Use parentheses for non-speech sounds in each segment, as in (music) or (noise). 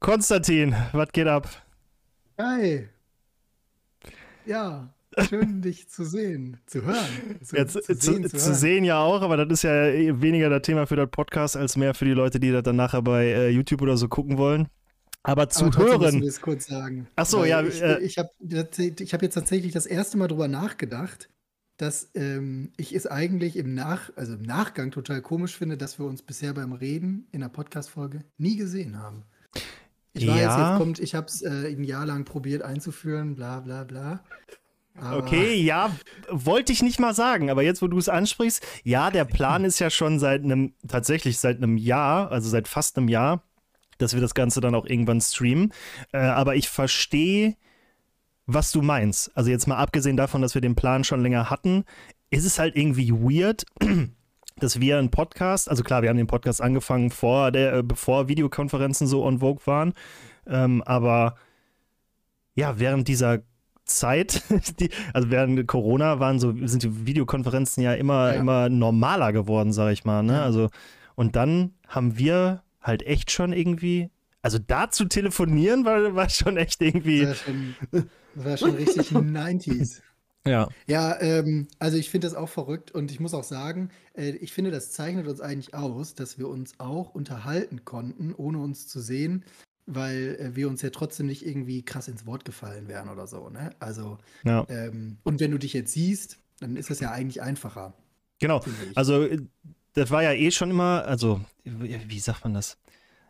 Konstantin, was geht ab? Hi. Ja, schön (laughs) dich zu sehen, zu hören. Zu, ja, zu, zu, sehen, zu, zu sehen, ja auch, aber das ist ja weniger das Thema für das Podcast als mehr für die Leute, die das dann nachher bei äh, YouTube oder so gucken wollen. Aber zu aber hören. Wir es kurz sagen. Ach so, ja. Ich, äh, ich habe ich hab jetzt tatsächlich das erste Mal drüber nachgedacht, dass ähm, ich es eigentlich im, Nach also im Nachgang total komisch finde, dass wir uns bisher beim Reden in der Podcast-Folge nie gesehen haben. Ich weiß, ja. jetzt kommt, ich habe es äh, ein Jahr lang probiert einzuführen, bla bla bla. Aber okay, ja, wollte ich nicht mal sagen, aber jetzt, wo du es ansprichst, ja, der Plan ist ja schon seit einem, tatsächlich seit einem Jahr, also seit fast einem Jahr, dass wir das Ganze dann auch irgendwann streamen. Äh, aber ich verstehe, was du meinst. Also jetzt mal abgesehen davon, dass wir den Plan schon länger hatten, ist es halt irgendwie weird, dass wir einen Podcast, also klar, wir haben den Podcast angefangen vor der, äh, bevor Videokonferenzen so on Vogue waren, ähm, aber ja, während dieser Zeit, (laughs) die, also während Corona waren so, sind die Videokonferenzen ja immer, ja. immer normaler geworden, sag ich mal, ne? Ja. Also, und dann haben wir halt echt schon irgendwie, also da zu telefonieren war, war schon echt irgendwie. Das war schon, war schon richtig (laughs) 90s. Ja. Ja, ähm, also ich finde das auch verrückt und ich muss auch sagen, äh, ich finde, das zeichnet uns eigentlich aus, dass wir uns auch unterhalten konnten, ohne uns zu sehen, weil äh, wir uns ja trotzdem nicht irgendwie krass ins Wort gefallen wären oder so, ne? Also, ja. ähm, und wenn du dich jetzt siehst, dann ist das ja eigentlich einfacher. Genau. Also, äh, das war ja eh schon immer, also, wie sagt man das?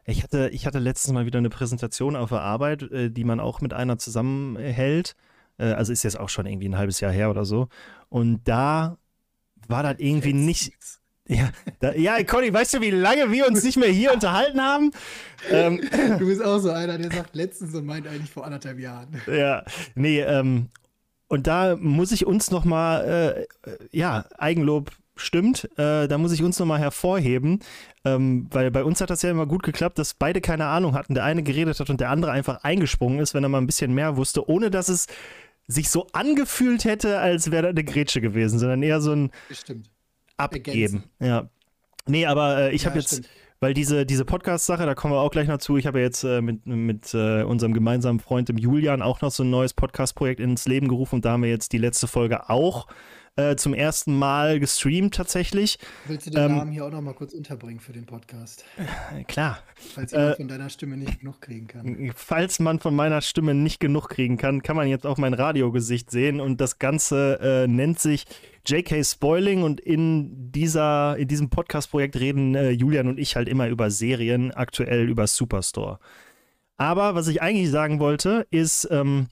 Ich hatte, ich hatte letztens mal wieder eine Präsentation auf der Arbeit, äh, die man auch mit einer zusammenhält. Äh, also ist jetzt auch schon irgendwie ein halbes Jahr her oder so. Und da war das irgendwie nicht. (laughs) Ja, da, ja, Conny, weißt du, wie lange wir uns nicht mehr hier (laughs) unterhalten haben? Ähm, du bist auch so einer, der sagt letztens und meint eigentlich vor anderthalb Jahren. (laughs) Ja, nee, ähm, und da muss ich uns noch mal, äh, ja, Eigenlob stimmt, äh, da muss ich uns nochmal hervorheben, ähm, weil bei uns hat das ja immer gut geklappt, dass beide keine Ahnung hatten. Der eine geredet hat und der andere einfach eingesprungen ist, wenn er mal ein bisschen mehr wusste, ohne dass es sich so angefühlt hätte, als wäre da eine Grätsche gewesen, sondern eher so ein Bestimmt. Abgeben. Ergänzen. Ja. Nee, aber äh, ich ja, habe jetzt, stimmt. weil diese, diese Podcast-Sache, da kommen wir auch gleich noch zu. Ich habe ja jetzt äh, mit, mit äh, unserem gemeinsamen Freund, dem Julian, auch noch so ein neues Podcast-Projekt ins Leben gerufen und da haben wir jetzt die letzte Folge auch äh, zum ersten Mal gestreamt tatsächlich. Willst du den ähm, Namen hier auch noch mal kurz unterbringen für den Podcast? Äh, klar. Falls jemand äh, von deiner Stimme nicht genug kriegen kann. Falls man von meiner Stimme nicht genug kriegen kann, kann man jetzt auch mein Radiogesicht sehen und das Ganze äh, nennt sich JK Spoiling und in dieser in diesem Podcast-Projekt reden Julian und ich halt immer über Serien, aktuell über Superstore. Aber was ich eigentlich sagen wollte, ist, ähm,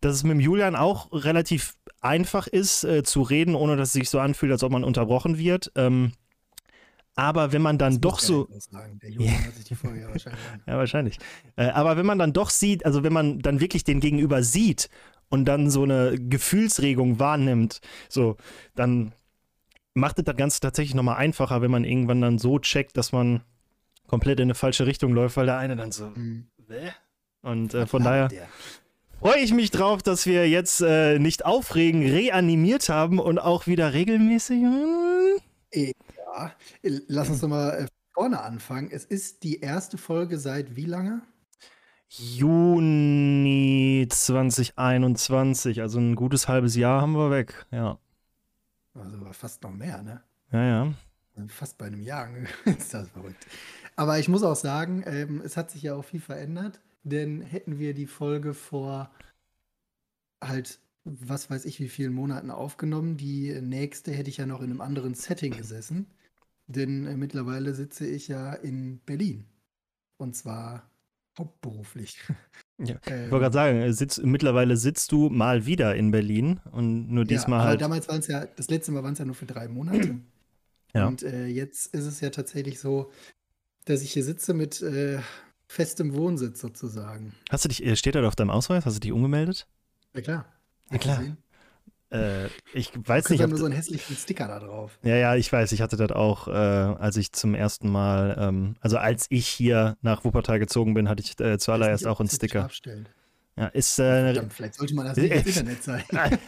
dass es mit dem Julian auch relativ einfach ist äh, zu reden, ohne dass es sich so anfühlt, als ob man unterbrochen wird. Ähm, aber wenn man dann das doch so. Der ja. hat sich die Folge ja wahrscheinlich. (laughs) ja, wahrscheinlich. Äh, aber wenn man dann doch sieht, also wenn man dann wirklich den Gegenüber sieht und dann so eine Gefühlsregung wahrnimmt, so, dann macht es das Ganze tatsächlich nochmal einfacher, wenn man irgendwann dann so checkt, dass man komplett in eine falsche Richtung läuft, weil der eine dann so, mhm. Und äh, von daher. Der? Freue ich mich drauf, dass wir jetzt äh, nicht aufregen, reanimiert haben und auch wieder regelmäßig. Ja, lass uns doch mal äh, vorne anfangen. Es ist die erste Folge seit wie lange? Juni 2021, also ein gutes halbes Jahr haben wir weg, ja. Also fast noch mehr, ne? Ja, ja. Fast bei einem Jahr (laughs) ist das verrückt. Aber ich muss auch sagen, ähm, es hat sich ja auch viel verändert. Denn hätten wir die Folge vor halt, was weiß ich, wie vielen Monaten aufgenommen, die nächste hätte ich ja noch in einem anderen Setting gesessen. Denn äh, mittlerweile sitze ich ja in Berlin. Und zwar hauptberuflich. (laughs) Ja, ich wollte gerade sagen, äh, sitz, mittlerweile sitzt du mal wieder in Berlin und nur diesmal ja, halt. Damals waren es ja, das letzte Mal waren es ja nur für drei Monate. (clears throat) Ja. Und äh, jetzt ist es ja tatsächlich so, dass ich hier sitze mit äh, festem Wohnsitz sozusagen. Hast du dich, äh, steht da auf deinem Ausweis? Hast du dich umgemeldet? Ja klar. Ja klar. Äh, ich weiß da nicht. Da nur so einen hässlichen Sticker da drauf. Ja, ja, ich weiß. Ich hatte das auch, äh, als ich zum ersten Mal, ähm, also als ich hier nach Wuppertal gezogen bin, hatte ich äh, zuallererst auch einen Sticker. Ja, ist. Äh, Verdammt, vielleicht sollte man das nicht (laughs) ins Internet zeigen.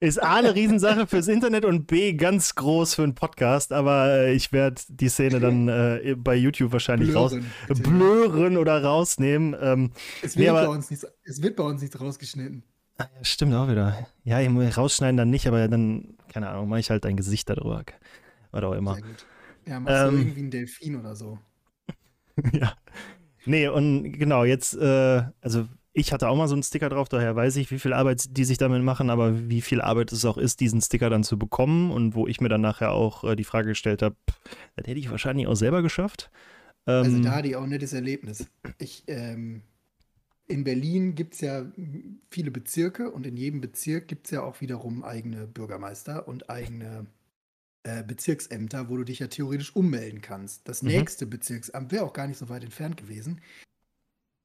Ist A eine Riesensache fürs Internet und B ganz groß für einen Podcast, aber äh, ich werde die Szene dann äh, bei YouTube wahrscheinlich blören, raus blören oder rausnehmen. Ähm, es, wird nee, aber, bei uns nicht, es wird bei uns nicht rausgeschnitten. Ah, ja, stimmt auch wieder. Ja, rausschneiden dann nicht, aber dann, keine Ahnung, mache ich halt dein Gesicht da drüber. Oder auch immer. Sehr gut. Ja, machst ähm, du irgendwie einen Delfin oder so. (laughs) ja. Nee, und genau, jetzt, äh, also ich hatte auch mal so einen Sticker drauf, daher weiß ich, wie viel Arbeit die sich damit machen, aber wie viel Arbeit es auch ist, diesen Sticker dann zu bekommen und wo ich mir dann nachher auch äh, die Frage gestellt habe, das hätte ich wahrscheinlich auch selber geschafft. Also ähm, also da hatte ich auch ein nettes Erlebnis. Ich, ähm, in Berlin gibt es ja viele Bezirke und in jedem Bezirk gibt es ja auch wiederum eigene Bürgermeister und eigene äh, Bezirksämter, wo du dich ja theoretisch ummelden kannst. Das mhm. nächste Bezirksamt wäre auch gar nicht so weit entfernt gewesen.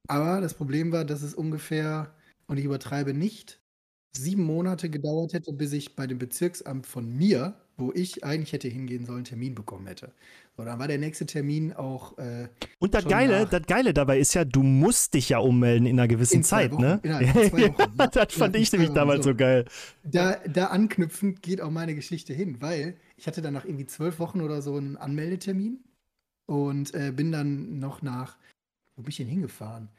Aber das Problem war, dass es ungefähr, und ich übertreibe nicht, sieben Monate gedauert hätte, bis ich bei dem Bezirksamt von mir, wo ich eigentlich hätte hingehen sollen, einen Termin bekommen hätte. So, dann war der nächste Termin auch. Äh, und das Geile, das Geile dabei ist ja, du musst dich ja ummelden in einer gewissen in Zeit, Wochen, ne? (laughs) Wochen, ne? das fand ich nämlich damals so. so geil. Da, da anknüpfend geht auch meine Geschichte hin, weil ich hatte dann nach irgendwie zwölf Wochen oder so einen Anmeldetermin und äh, bin dann noch nach, wo bin ich denn hingefahren?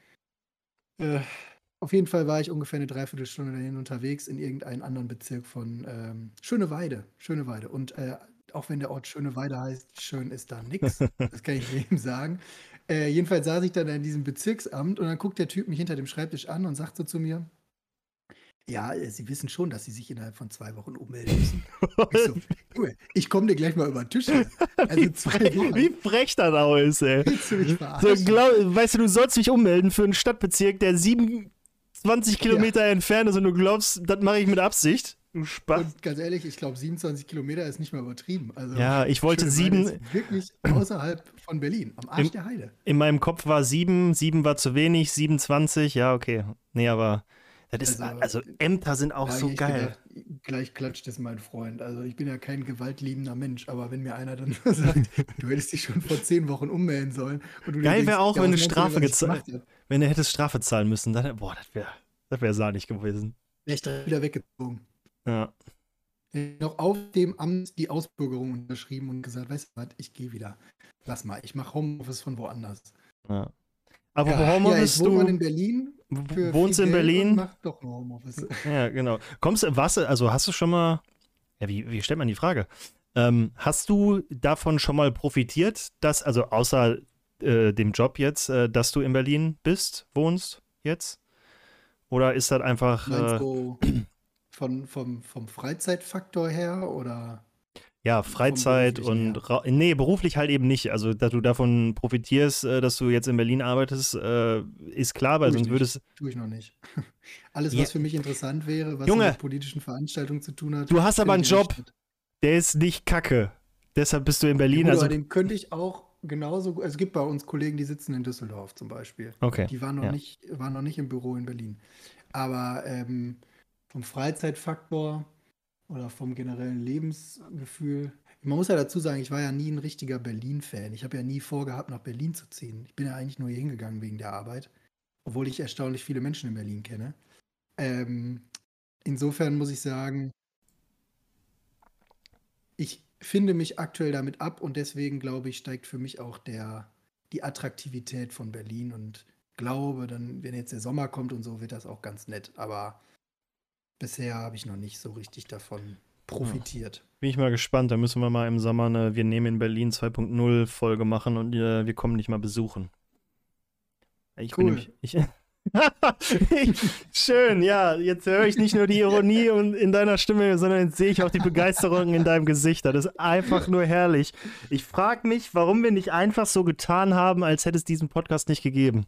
Äh, auf jeden Fall war ich ungefähr eine Dreiviertelstunde dahin unterwegs in irgendeinen anderen Bezirk von ähm, Schöneweide. Schöneweide. Und äh, auch wenn der Ort Schöneweide heißt, schön ist da nichts. (laughs) Das kann ich jedem sagen. Äh, jedenfalls saß ich dann in diesem Bezirksamt und dann guckt der Typ mich hinter dem Schreibtisch an und sagt so zu mir: Ja, äh, Sie wissen schon, dass Sie sich innerhalb von zwei Wochen ummelden müssen. (laughs) ich so, ich komme dir gleich mal über den Tisch. (laughs) Also zwei Wochen. Wie frech das auch ist, ey. Willst du mich so, glaub, weißt du, du sollst mich ummelden für einen Stadtbezirk, der 27 Kilometer ja. entfernt ist und du glaubst, das mache ich mit Absicht. Du Spaß. Und ganz ehrlich, ich glaube, 27 Kilometer ist nicht mal übertrieben. Also, ja, ich wollte sieben. Wirklich (clears throat) außerhalb von Berlin, am Arsch in, der Heide. In meinem Kopf war sieben, sieben war zu wenig, 27, ja, okay. Nee, aber. Das ist, also, also Ämter sind auch so geil. Gedacht, gleich klatscht es mein Freund. Also ich bin ja kein gewaltliebender Mensch, aber wenn mir einer dann (laughs) sagt, du hättest dich schon vor zehn Wochen ummelden sollen. geil wäre auch, wenn du Strafe gezahlt Wenn du hättest Strafe zahlen müssen, dann, boah, das wäre das wär sahnig gewesen. Wäre ich direkt wieder weggezogen. Ja. Noch auf dem Amt die Ausbürgerung unterschrieben und gesagt, weißt du was, ich gehe wieder. Lass mal, ich mache Homeoffice von woanders. Ja. Aber ja, Homeoffice, ja, ich wohne in Berlin. Wohnst in Berlin? Mach doch nur Homeoffice. (laughs) Ja, genau. Kommst du, was, also hast du schon mal, ja, wie, wie stellt man die Frage? Ähm, hast du davon schon mal profitiert, dass, also außer äh, dem Job jetzt, äh, dass du in Berlin bist, wohnst jetzt? Oder ist das einfach. Äh, du, (clears throat) von, vom, vom Freizeitfaktor her oder? Ja, Freizeit und nee, beruflich halt eben nicht. Also, dass du davon profitierst, äh, dass du jetzt in Berlin arbeitest, äh, ist klar, weil sonst würdest. Tue ich noch nicht. (laughs) Alles, was ja. für mich interessant wäre, was Junge, mit politischen Veranstaltungen zu tun hat. Du hast aber einen Job, der ist nicht kacke. Deshalb bist du in Berlin. Ja, gut, also den könnte ich auch genauso. Also es gibt bei uns Kollegen, die sitzen in Düsseldorf zum Beispiel. Okay. Die waren noch, ja. nicht, waren noch nicht im Büro in Berlin. Aber ähm, vom Freizeitfaktor oder vom generellen Lebensgefühl. Man muss ja dazu sagen, ich war ja nie ein richtiger Berlin-Fan. Ich habe ja nie vorgehabt, nach Berlin zu ziehen. Ich bin ja eigentlich nur hier hingegangen wegen der Arbeit, obwohl ich erstaunlich viele Menschen in Berlin kenne. Ähm, insofern muss ich sagen, ich finde mich aktuell damit ab und deswegen glaube ich, steigt für mich auch der, die Attraktivität von Berlin und glaube, dann, wenn jetzt der Sommer kommt und so, wird das auch ganz nett. Aber bisher habe ich noch nicht so richtig davon profitiert. Ja. Bin ich mal gespannt. Da müssen wir mal im Sommer eine Wir nehmen in Berlin 2.0 Folge machen und äh, wir kommen dich mal besuchen. Ich cool. bin nämlich, ich, (laughs) Schön, ja. Jetzt höre ich nicht nur die Ironie in deiner Stimme, sondern jetzt sehe ich auch die Begeisterung in deinem Gesicht. Das ist einfach nur herrlich. Ich frage mich, warum wir nicht einfach so getan haben, als hätte es diesen Podcast nicht gegeben.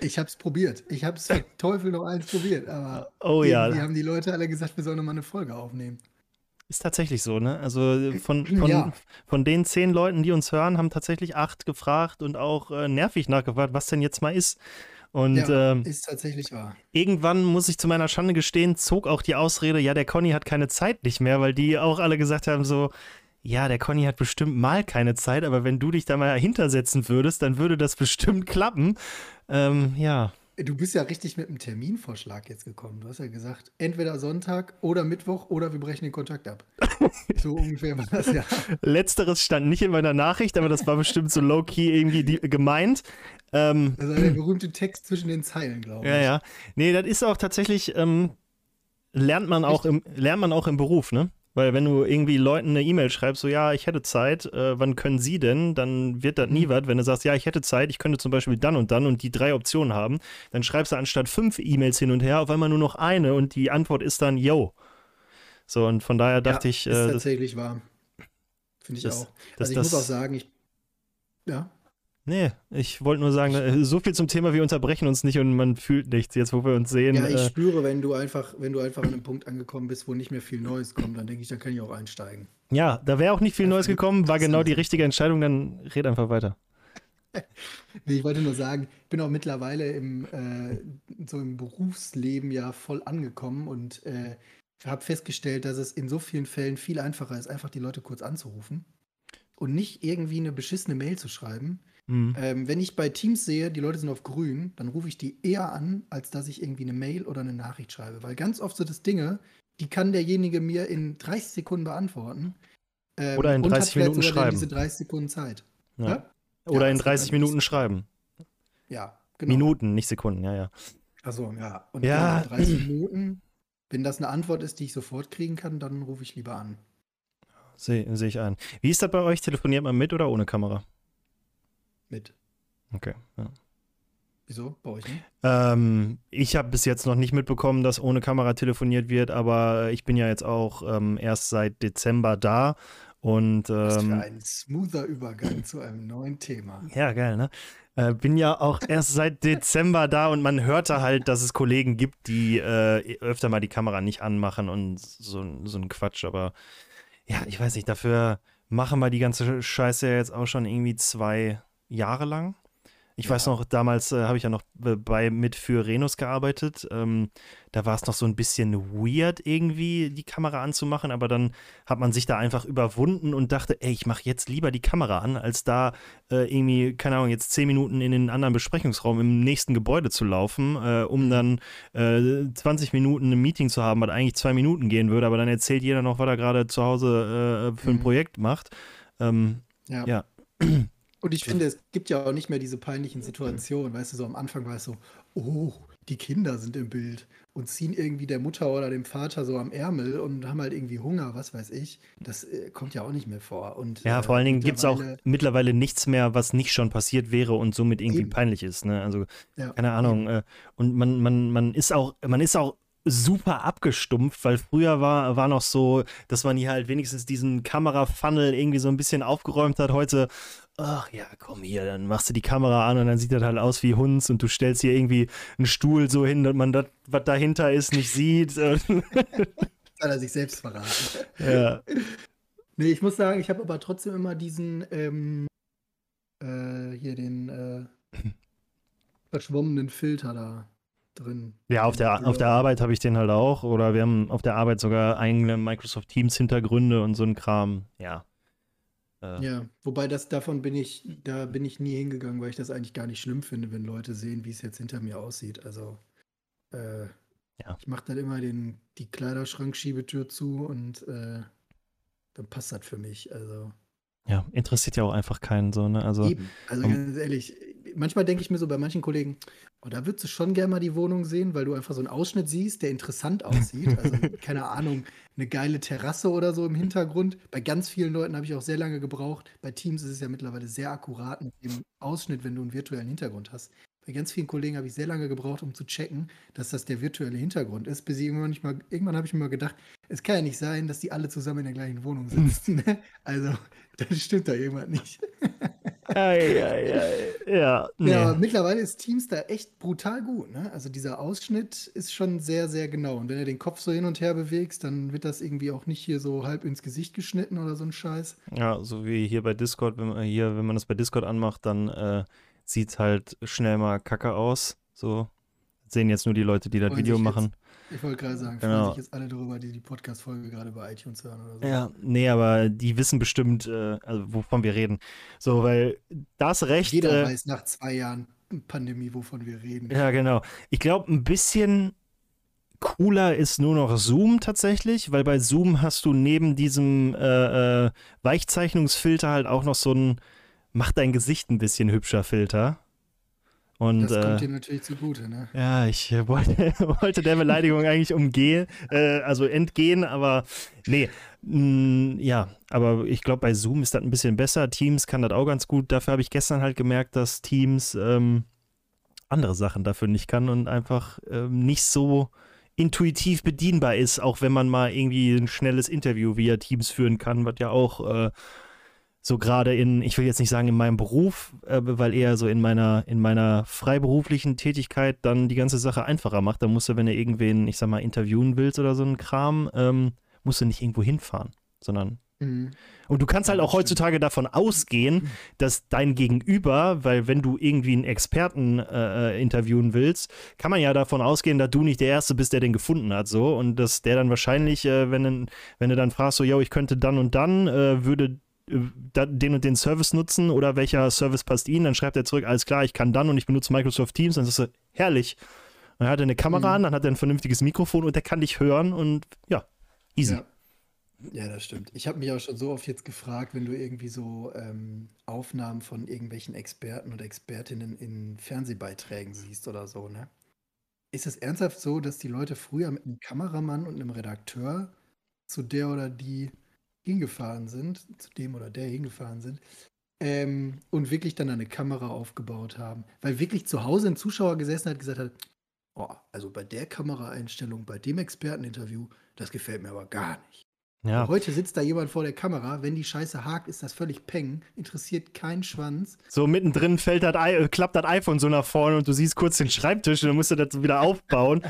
Ich habe es probiert. Ich habe es (laughs) Teufel noch eins probiert, aber oh, ja. haben die Leute alle gesagt, wir sollen mal eine Folge aufnehmen. Ist tatsächlich so, ne? Also von, (clears throat) von, ja. von den zehn Leuten, die uns hören, haben tatsächlich acht gefragt und auch äh, nervig nachgefragt, was denn jetzt mal ist. Und ja, ähm, ist tatsächlich wahr. Irgendwann muss ich zu meiner Schande gestehen, zog auch die Ausrede, ja, der Conny hat keine Zeit nicht mehr, weil die auch alle gesagt haben, so, ja, der Conny hat bestimmt mal keine Zeit, aber wenn du dich da mal hintersetzen würdest, dann würde das (laughs) bestimmt klappen. Ähm, ja, du bist ja richtig mit einem Terminvorschlag jetzt gekommen. Du hast ja gesagt, entweder Sonntag oder Mittwoch oder wir brechen den Kontakt ab. (laughs) so ungefähr war das ja. Letzteres stand nicht in meiner Nachricht, aber das war bestimmt so low-key irgendwie die, gemeint. Ähm, das ist der berühmte Text zwischen den Zeilen, glaube ich. Ja, ja. Nee, das ist auch tatsächlich, ähm, lernt man auch im, lernt man auch im Beruf, ne? Weil wenn du irgendwie Leuten eine E-Mail schreibst, so ja, ich hätte Zeit, äh, wann können sie denn? Dann wird das nie mhm. was. Wenn du sagst, ja, ich hätte Zeit, ich könnte zum Beispiel dann und dann und die drei Optionen haben, dann schreibst du anstatt fünf E-Mails hin und her auf einmal nur noch eine und die Antwort ist dann yo. So, und von daher dachte ja, ich. Ist äh, tatsächlich wahr. Finde ich das, auch. Also ich muss auch sagen, ich. Ja. Nee, ich wollte nur sagen, äh, so viel zum Thema, wir unterbrechen uns nicht und man fühlt nichts, jetzt wo wir uns sehen. Ja, ich äh, spüre, wenn du einfach, wenn du einfach an einem Punkt angekommen bist, wo nicht mehr viel Neues kommt, dann denke ich, da kann ich auch einsteigen. Ja, da wäre auch nicht viel Neues gekommen, war genau die richtige Entscheidung, dann red einfach weiter. (laughs) nee, ich wollte nur sagen, ich bin auch mittlerweile im, äh, so im Berufsleben ja voll angekommen und äh, habe festgestellt, dass es in so vielen Fällen viel einfacher ist, einfach die Leute kurz anzurufen und nicht irgendwie eine beschissene Mail zu schreiben Mhm. Ähm, wenn ich bei Teams sehe, die Leute sind auf grün, dann rufe ich die eher an, als dass ich irgendwie eine Mail oder eine Nachricht schreibe. Weil ganz oft sind das Dinge, die kann derjenige mir in 30 Sekunden beantworten. Ähm, oder in 30 Minuten schreiben. diese 30 Sekunden Zeit. Ja. Ja? Oder ja, in 30 Minuten schreiben. Ja, genau. Minuten, nicht Sekunden, ja, ja. Achso, ja. Und ja. 30 (clears throat) Minuten, wenn das eine Antwort ist, die ich sofort kriegen kann, dann rufe ich lieber an. Sehe seh ich ein. Wie ist das bei euch? Telefoniert man mit oder ohne Kamera? Mit. Okay, ja. Wieso? Bei euch nicht? Ähm, ich habe bis jetzt noch nicht mitbekommen, dass ohne Kamera telefoniert wird, aber ich bin ja jetzt auch ähm, erst seit Dezember da. Und, ähm, Was für ähm, ein smoother Übergang zu einem neuen Thema. Ja, geil, ne? Äh, bin ja auch erst seit Dezember da und man hörte halt, dass es Kollegen gibt, die äh, öfter mal die Kamera nicht anmachen und so, so ein Quatsch. Aber ja, ich weiß nicht, dafür machen wir die ganze Scheiße jetzt auch schon irgendwie zwei, jahrelang. Ich ja. weiß noch, damals äh, habe ich ja noch bei mit für Renus gearbeitet. Ähm, da war es noch so ein bisschen weird irgendwie, die Kamera anzumachen, aber dann hat man sich da einfach überwunden und dachte, ey, ich mache jetzt lieber die Kamera an, als da äh, irgendwie, keine Ahnung, jetzt zehn Minuten in den anderen Besprechungsraum im nächsten Gebäude zu laufen, äh, um mhm. dann äh, 20 Minuten ein Meeting zu haben, was eigentlich zwei Minuten gehen würde, aber dann erzählt jeder noch, was er gerade zu Hause äh, für ein mhm. Projekt macht. Ähm, ja. ja. Und ich finde, es gibt ja auch nicht mehr diese peinlichen Situationen. Weißt du, so am Anfang war es so, oh, die Kinder sind im Bild und ziehen irgendwie der Mutter oder dem Vater so am Ärmel und haben halt irgendwie Hunger, was weiß ich. Das äh, kommt ja auch nicht mehr vor. Und, ja, vor allen Dingen gibt es auch mittlerweile nichts mehr, was nicht schon passiert wäre und somit irgendwie eben. peinlich ist. Ne? Also, ja, keine Ahnung. Äh, und man, man, man ist auch, man ist auch super abgestumpft, weil früher war, war noch so, dass man hier halt wenigstens diesen Kamerafunnel irgendwie so ein bisschen aufgeräumt hat. Heute, ach ja, komm hier, dann machst du die Kamera an und dann sieht das halt aus wie Hunds und du stellst hier irgendwie einen Stuhl so hin, dass man das, was dahinter ist, nicht sieht. (laughs) Soll er sich selbst verraten. Ja. Nee, ich muss sagen, ich habe aber trotzdem immer diesen, ähm, äh, hier den äh, (laughs) verschwommenen Filter da drin. Ja, auf der, auf der Arbeit habe ich den halt auch. Oder wir haben auf der Arbeit sogar eigene Microsoft Teams Hintergründe und so ein Kram. Ja. Äh. Ja, wobei das davon bin ich, da bin ich nie hingegangen, weil ich das eigentlich gar nicht schlimm finde, wenn Leute sehen, wie es jetzt hinter mir aussieht. Also äh, ja. ich mache dann immer den, die Kleiderschrankschiebetür zu und äh, dann passt das für mich. Also ja, interessiert ja auch einfach keinen so, ne? Also, Eben. also um, ganz ehrlich, manchmal denke ich mir so bei manchen Kollegen, oh, da würdest du schon gerne mal die Wohnung sehen, weil du einfach so einen Ausschnitt siehst, der interessant aussieht. Also, (laughs) keine Ahnung, eine geile Terrasse oder so im Hintergrund. Bei ganz vielen Leuten habe ich auch sehr lange gebraucht. Bei Teams ist es ja mittlerweile sehr akkurat mit dem Ausschnitt, wenn du einen virtuellen Hintergrund hast. Bei ganz vielen Kollegen habe ich sehr lange gebraucht, um zu checken, dass das der virtuelle Hintergrund ist, bis ich irgendwann nicht mal, irgendwann habe ich mir mal gedacht, es kann ja nicht sein, dass die alle zusammen in der gleichen Wohnung sitzen. (laughs) Ne? also, dann stimmt da irgendwas nicht. (laughs) ei, ei, ei. Ja, nee. ja, mittlerweile ist Teams da echt brutal gut. Ne? Also dieser Ausschnitt ist schon sehr, sehr genau. Und wenn du den Kopf so hin und her bewegst, dann wird das irgendwie auch nicht hier so halb ins Gesicht geschnitten oder so ein Scheiß. Ja, so wie hier bei Discord, wenn man hier, wenn man das bei Discord anmacht, dann äh, sieht halt schnell mal kacke aus. So sehen jetzt nur die Leute, die das Video machen. Jetzt, ich wollte gerade sagen, genau. freuen sich jetzt alle darüber, die die Podcast-Folge gerade bei iTunes hören oder so. Ja, nee, aber die wissen bestimmt, äh, also wovon wir reden. So, weil das Recht. Jeder äh, weiß nach zwei Jahren, Pandemie, wovon wir reden. Ja, genau. Ich glaube, ein bisschen cooler ist nur noch Zoom tatsächlich, weil bei Zoom hast du neben diesem äh, äh, Weichzeichnungsfilter halt auch noch so ein Mach dein Gesicht ein bisschen hübscher Filter. Und, das kommt äh, dir natürlich zugute, ne? Ja, ich (laughs) wollte, wollte der Beleidigung eigentlich umgehen, äh, also entgehen, aber nee. Mh, ja, aber ich glaube, bei Zoom ist das ein bisschen besser. Teams kann das auch ganz gut. Dafür habe ich gestern halt gemerkt, dass Teams ähm, andere Sachen dafür nicht kann und einfach ähm, nicht so intuitiv bedienbar ist, auch wenn man mal irgendwie ein schnelles Interview via Teams führen kann, was ja auch äh, so gerade in, ich will jetzt nicht sagen in meinem Beruf, äh, weil eher so in meiner, in meiner freiberuflichen Tätigkeit dann die ganze Sache einfacher macht. Da musst du, wenn du irgendwen, ich sag mal, interviewen willst oder so einen Kram, ähm, musst du nicht irgendwo hinfahren, sondern Mhm. und du kannst halt auch heutzutage davon ausgehen, dass dein Gegenüber, weil wenn du irgendwie einen Experten äh, äh, interviewen willst, kann man ja davon ausgehen, dass du nicht der Erste bist, der den gefunden hat, so und dass der dann wahrscheinlich, äh, wenn, du- wenn du dann fragst, so, yo, ich könnte dann und dann, äh, würde den und den Service nutzen oder welcher Service passt Ihnen, dann schreibt er zurück, alles klar, ich kann dann und ich benutze Microsoft Teams, dann sagst du, herrlich. Dann hat er eine Kamera Mhm. an, dann hat er ein vernünftiges Mikrofon und der kann dich hören und ja, easy. Ja. ja, das stimmt. Ich habe mich auch schon so oft jetzt gefragt, wenn du irgendwie so ähm, Aufnahmen von irgendwelchen Experten oder Expertinnen in Fernsehbeiträgen siehst oder so, ne? Ist es ernsthaft so, dass die Leute früher mit einem Kameramann und einem Redakteur zu der oder die hingefahren sind, zu dem oder der hingefahren sind, ähm, und wirklich dann eine Kamera aufgebaut haben? Weil wirklich zu Hause ein Zuschauer gesessen hat und gesagt hat, oh, also bei der Kameraeinstellung, bei dem Experteninterview, das gefällt mir aber gar nicht. Ja. Heute sitzt da jemand vor der Kamera, wenn die Scheiße hakt, ist das völlig peng, interessiert keinen Schwanz. So mittendrin fällt das, I- äh, klappt das iPhone so nach vorne und du siehst kurz den Schreibtisch und dann musst du das wieder aufbauen.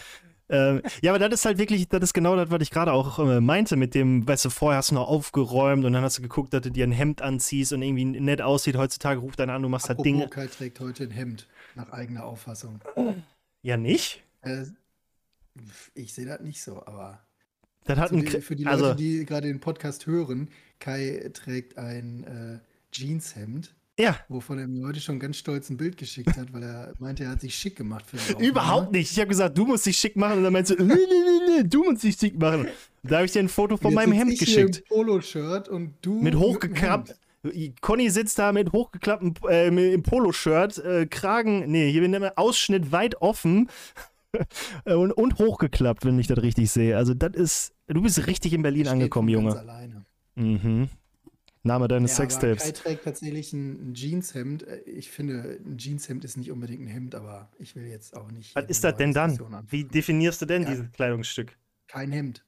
Ähm, ja, aber das ist halt wirklich, das ist genau das, was ich gerade auch äh, meinte mit dem, weißt du, vorher hast du noch aufgeräumt und dann hast du geguckt, dass du dir ein Hemd anziehst und irgendwie nett aussieht. Heutzutage ruft einer an, du machst halt Apropos, Dinge. Kai trägt heute ein Hemd, nach eigener Auffassung. Ja, nicht? Äh, ich sehe das nicht so, aber Das hat ein, Kri- für die Leute, also, die gerade den Podcast hören, Kai trägt ein äh, Jeanshemd, ja, wovon er mir heute schon ganz stolz ein Bild geschickt hat, weil er meinte, er hat sich schick gemacht für die (laughs) Aufnahme. überhaupt nicht. Ich habe gesagt, du musst dich schick machen und dann meinst du, nee, nee, nee, du musst dich schick machen. Da habe ich dir ein Foto von meinem Hemd ich hier geschickt. Im Polo-Shirt und du Mit hochgeklappt. Conny sitzt da mit hochgeklapptem äh, im Poloshirt, äh, Kragen, nee, hier bin ich Ausschnitt weit offen (laughs) und, und hochgeklappt, wenn ich das richtig sehe. Also das ist, du bist richtig in Berlin angekommen, von ganz Junge. Alleine. Mhm. Name deines Ja, aber Kai Sextapes. trägt tatsächlich ein, Jeanshemd. Äh, Ich finde, ein Jeanshemd ist nicht unbedingt ein Hemd, aber ich will jetzt auch nicht. Was ist das denn dann? Diskussion Wie anfangen. definierst du denn Ja. dieses Kleidungsstück? Kein Hemd.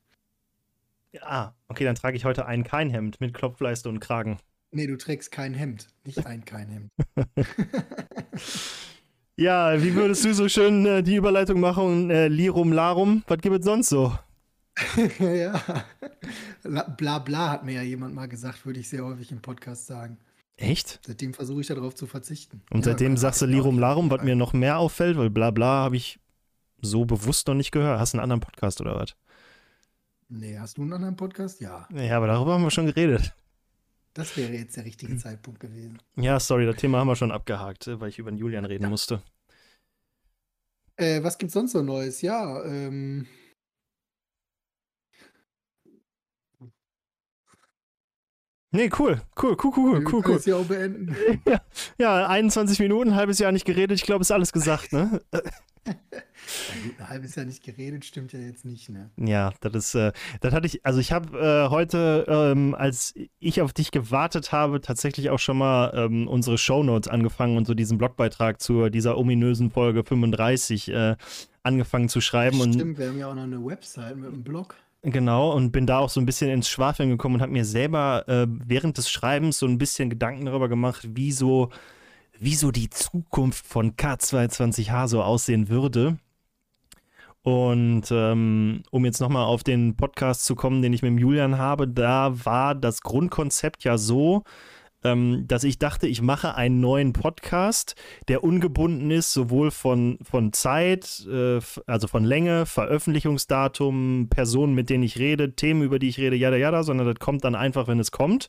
Ah, okay, dann trage ich heute ein kein Hemd mit Klopfleiste und Kragen. Nee, du trägst kein Hemd. Nicht ein kein Hemd. (laughs) (laughs) Ja, wie würdest du so schön äh, die Überleitung machen? Äh, Lirum Larum, was gibt es sonst so? (laughs) ja. La- Bla bla hat mir ja jemand mal gesagt, würde ich sehr häufig im Podcast sagen. Echt? Seitdem versuche ich darauf zu verzichten. Und Ja, seitdem sagst du Lirum Larum, was mir noch mehr auffällt, weil bla bla habe ich so bewusst noch nicht gehört. Hast du einen anderen Podcast oder was? Nee, hast du einen anderen Podcast? Ja. Ja, aber darüber haben wir schon geredet. Das wäre jetzt der richtige Zeitpunkt gewesen. Ja, sorry, das Thema haben wir schon abgehakt, äh, weil ich über den Julian reden musste. Äh, was gibt's sonst so Neues? Ja, ähm. Nee, cool, cool, cool, cool, cool, cool. es ja auch beenden. (laughs) Ja, 21 Minuten, halbes Jahr nicht geredet, ich glaube, ist alles gesagt, ne? (laughs) Ja, ein halbes Jahr nicht geredet, stimmt ja jetzt nicht, ne? Ja, das ist, äh, das hatte ich, also ich habe äh, heute, ähm, als ich auf dich gewartet habe, tatsächlich auch schon mal ähm, unsere Shownotes angefangen und so diesen Blogbeitrag zu dieser ominösen Folge 35 äh, angefangen zu schreiben und Stimmt, wir haben ja auch noch eine Website mit einem Blog. Genau, und bin da auch so ein bisschen ins Schwafeln gekommen und habe mir selber äh, während des Schreibens so ein bisschen Gedanken darüber gemacht, wie so, wie so die Zukunft von K22H so aussehen würde. Und ähm, um jetzt nochmal auf den Podcast zu kommen, den ich mit Julian habe, da war das Grundkonzept ja so, ähm, dass ich dachte, ich mache einen neuen Podcast, der ungebunden ist, sowohl von, von Zeit, äh, also von Länge, Veröffentlichungsdatum, Personen, mit denen ich rede, Themen, über die ich rede, jada, jada, sondern das kommt dann einfach, wenn es kommt.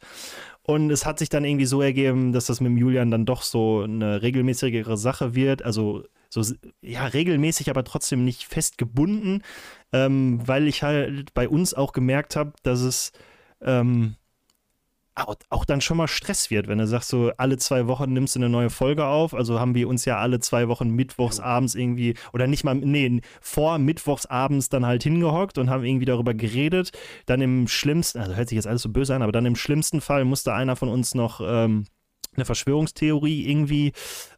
Und es hat sich dann irgendwie so ergeben, dass das mit Julian dann doch so eine regelmäßigere Sache wird. Also so, ja, regelmäßig, aber trotzdem nicht fest gebunden, ähm, weil ich halt bei uns auch gemerkt habe, dass es ähm, auch, dann schon mal Stress wird, wenn du sagst, so alle zwei Wochen nimmst du eine neue Folge auf. Also haben wir uns ja alle zwei Wochen mittwochsabends irgendwie, oder nicht mal, nee, vor mittwochsabends dann halt hingehockt und haben irgendwie darüber geredet. Dann im schlimmsten, also hört sich jetzt alles so böse an, aber dann im schlimmsten Fall musste einer von uns noch ähm, eine Verschwörungstheorie irgendwie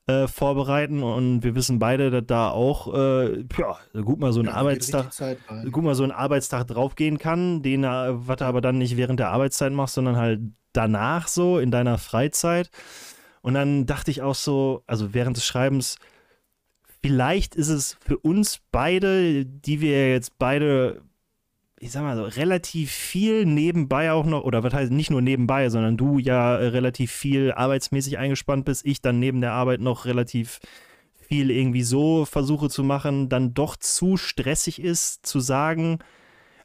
äh, vorbereiten und wir wissen beide, dass da auch äh, ja, gut mal so ein ja, Arbeitstag gut mal so ein Arbeitstag draufgehen kann, den was du aber dann nicht während der Arbeitszeit machst, sondern halt danach so in deiner Freizeit. Und dann dachte ich auch so, also während des Schreibens, vielleicht ist es für uns beide, die wir jetzt beide ich sag mal so, relativ viel nebenbei auch noch, oder was heißt nicht nur nebenbei, sondern du ja relativ viel arbeitsmäßig eingespannt bist, ich dann neben der Arbeit noch relativ viel irgendwie so versuche zu machen, dann doch zu stressig ist, zu sagen,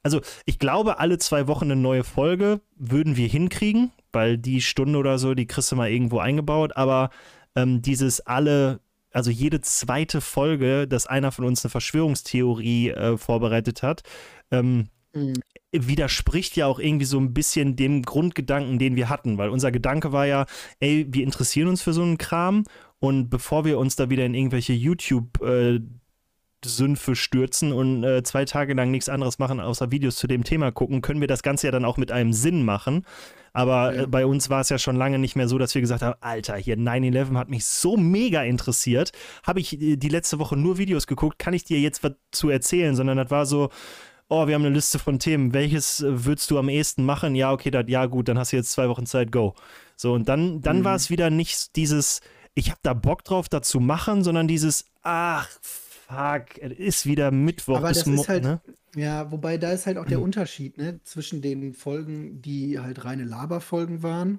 also ich glaube, alle zwei Wochen eine neue Folge würden wir hinkriegen, weil die Stunde oder so, die kriegst du mal irgendwo eingebaut, aber ähm, dieses alle also jede zweite Folge, dass einer von uns eine Verschwörungstheorie äh, vorbereitet hat, ähm, Mhm. widerspricht ja auch irgendwie so ein bisschen dem Grundgedanken, den wir hatten, weil unser Gedanke war ja, ey, wir interessieren uns für so einen Kram. Und bevor wir uns da wieder in irgendwelche YouTube äh, Sümpfe stürzen und äh, zwei Tage lang nichts anderes machen, außer Videos zu dem Thema gucken, können wir das Ganze ja dann auch mit einem Sinn machen. Aber ja. äh, bei uns war es ja schon lange nicht mehr so, dass wir gesagt haben, Alter, hier 9-11 hat mich so mega interessiert. Habe ich äh, die letzte Woche nur Videos geguckt, kann ich dir jetzt was zu erzählen, sondern das war so, oh, wir haben eine Liste von Themen, welches äh, würdest du am ehesten machen? Ja, okay, dat, ja gut, dann hast du jetzt zwei Wochen Zeit, go. So, und dann, dann mhm. war es wieder nicht dieses, ich habe da Bock drauf, da zu machen, sondern dieses, ach, fuck, es ist wieder Mittwoch. Aber das ist halt, ne? ja, wobei da ist halt auch der Unterschied, ne, zwischen den Folgen, die halt reine Laberfolgen waren,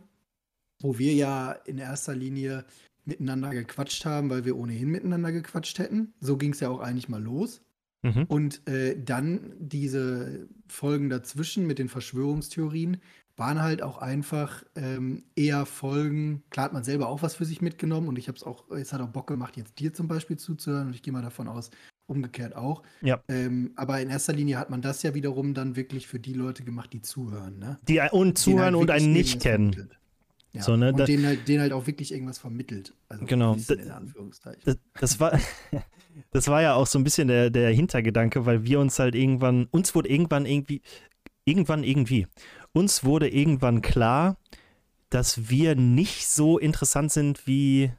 wo wir ja in erster Linie miteinander gequatscht haben, weil wir ohnehin miteinander gequatscht hätten. So ging es ja auch eigentlich mal los. Mhm. Und äh, dann diese Folgen dazwischen mit den Verschwörungstheorien waren halt auch einfach ähm, eher Folgen. Klar hat man selber auch was für sich mitgenommen und ich habe es auch, es hat auch Bock gemacht, jetzt dir zum Beispiel zuzuhören und ich gehe mal davon aus, umgekehrt auch. Ja. Ähm, aber in erster Linie hat man das ja wiederum dann wirklich für die Leute gemacht, die zuhören. Ne? Die und zuhören halt und einen nicht kennen. Ja, so, ne, und denen halt, denen halt auch wirklich irgendwas vermittelt. Also genau. Das, das, das, war, (laughs) das war ja auch so ein bisschen der, der Hintergedanke, weil wir uns halt irgendwann, uns wurde irgendwann irgendwie, irgendwann irgendwie, uns wurde irgendwann klar, dass wir nicht so interessant sind wie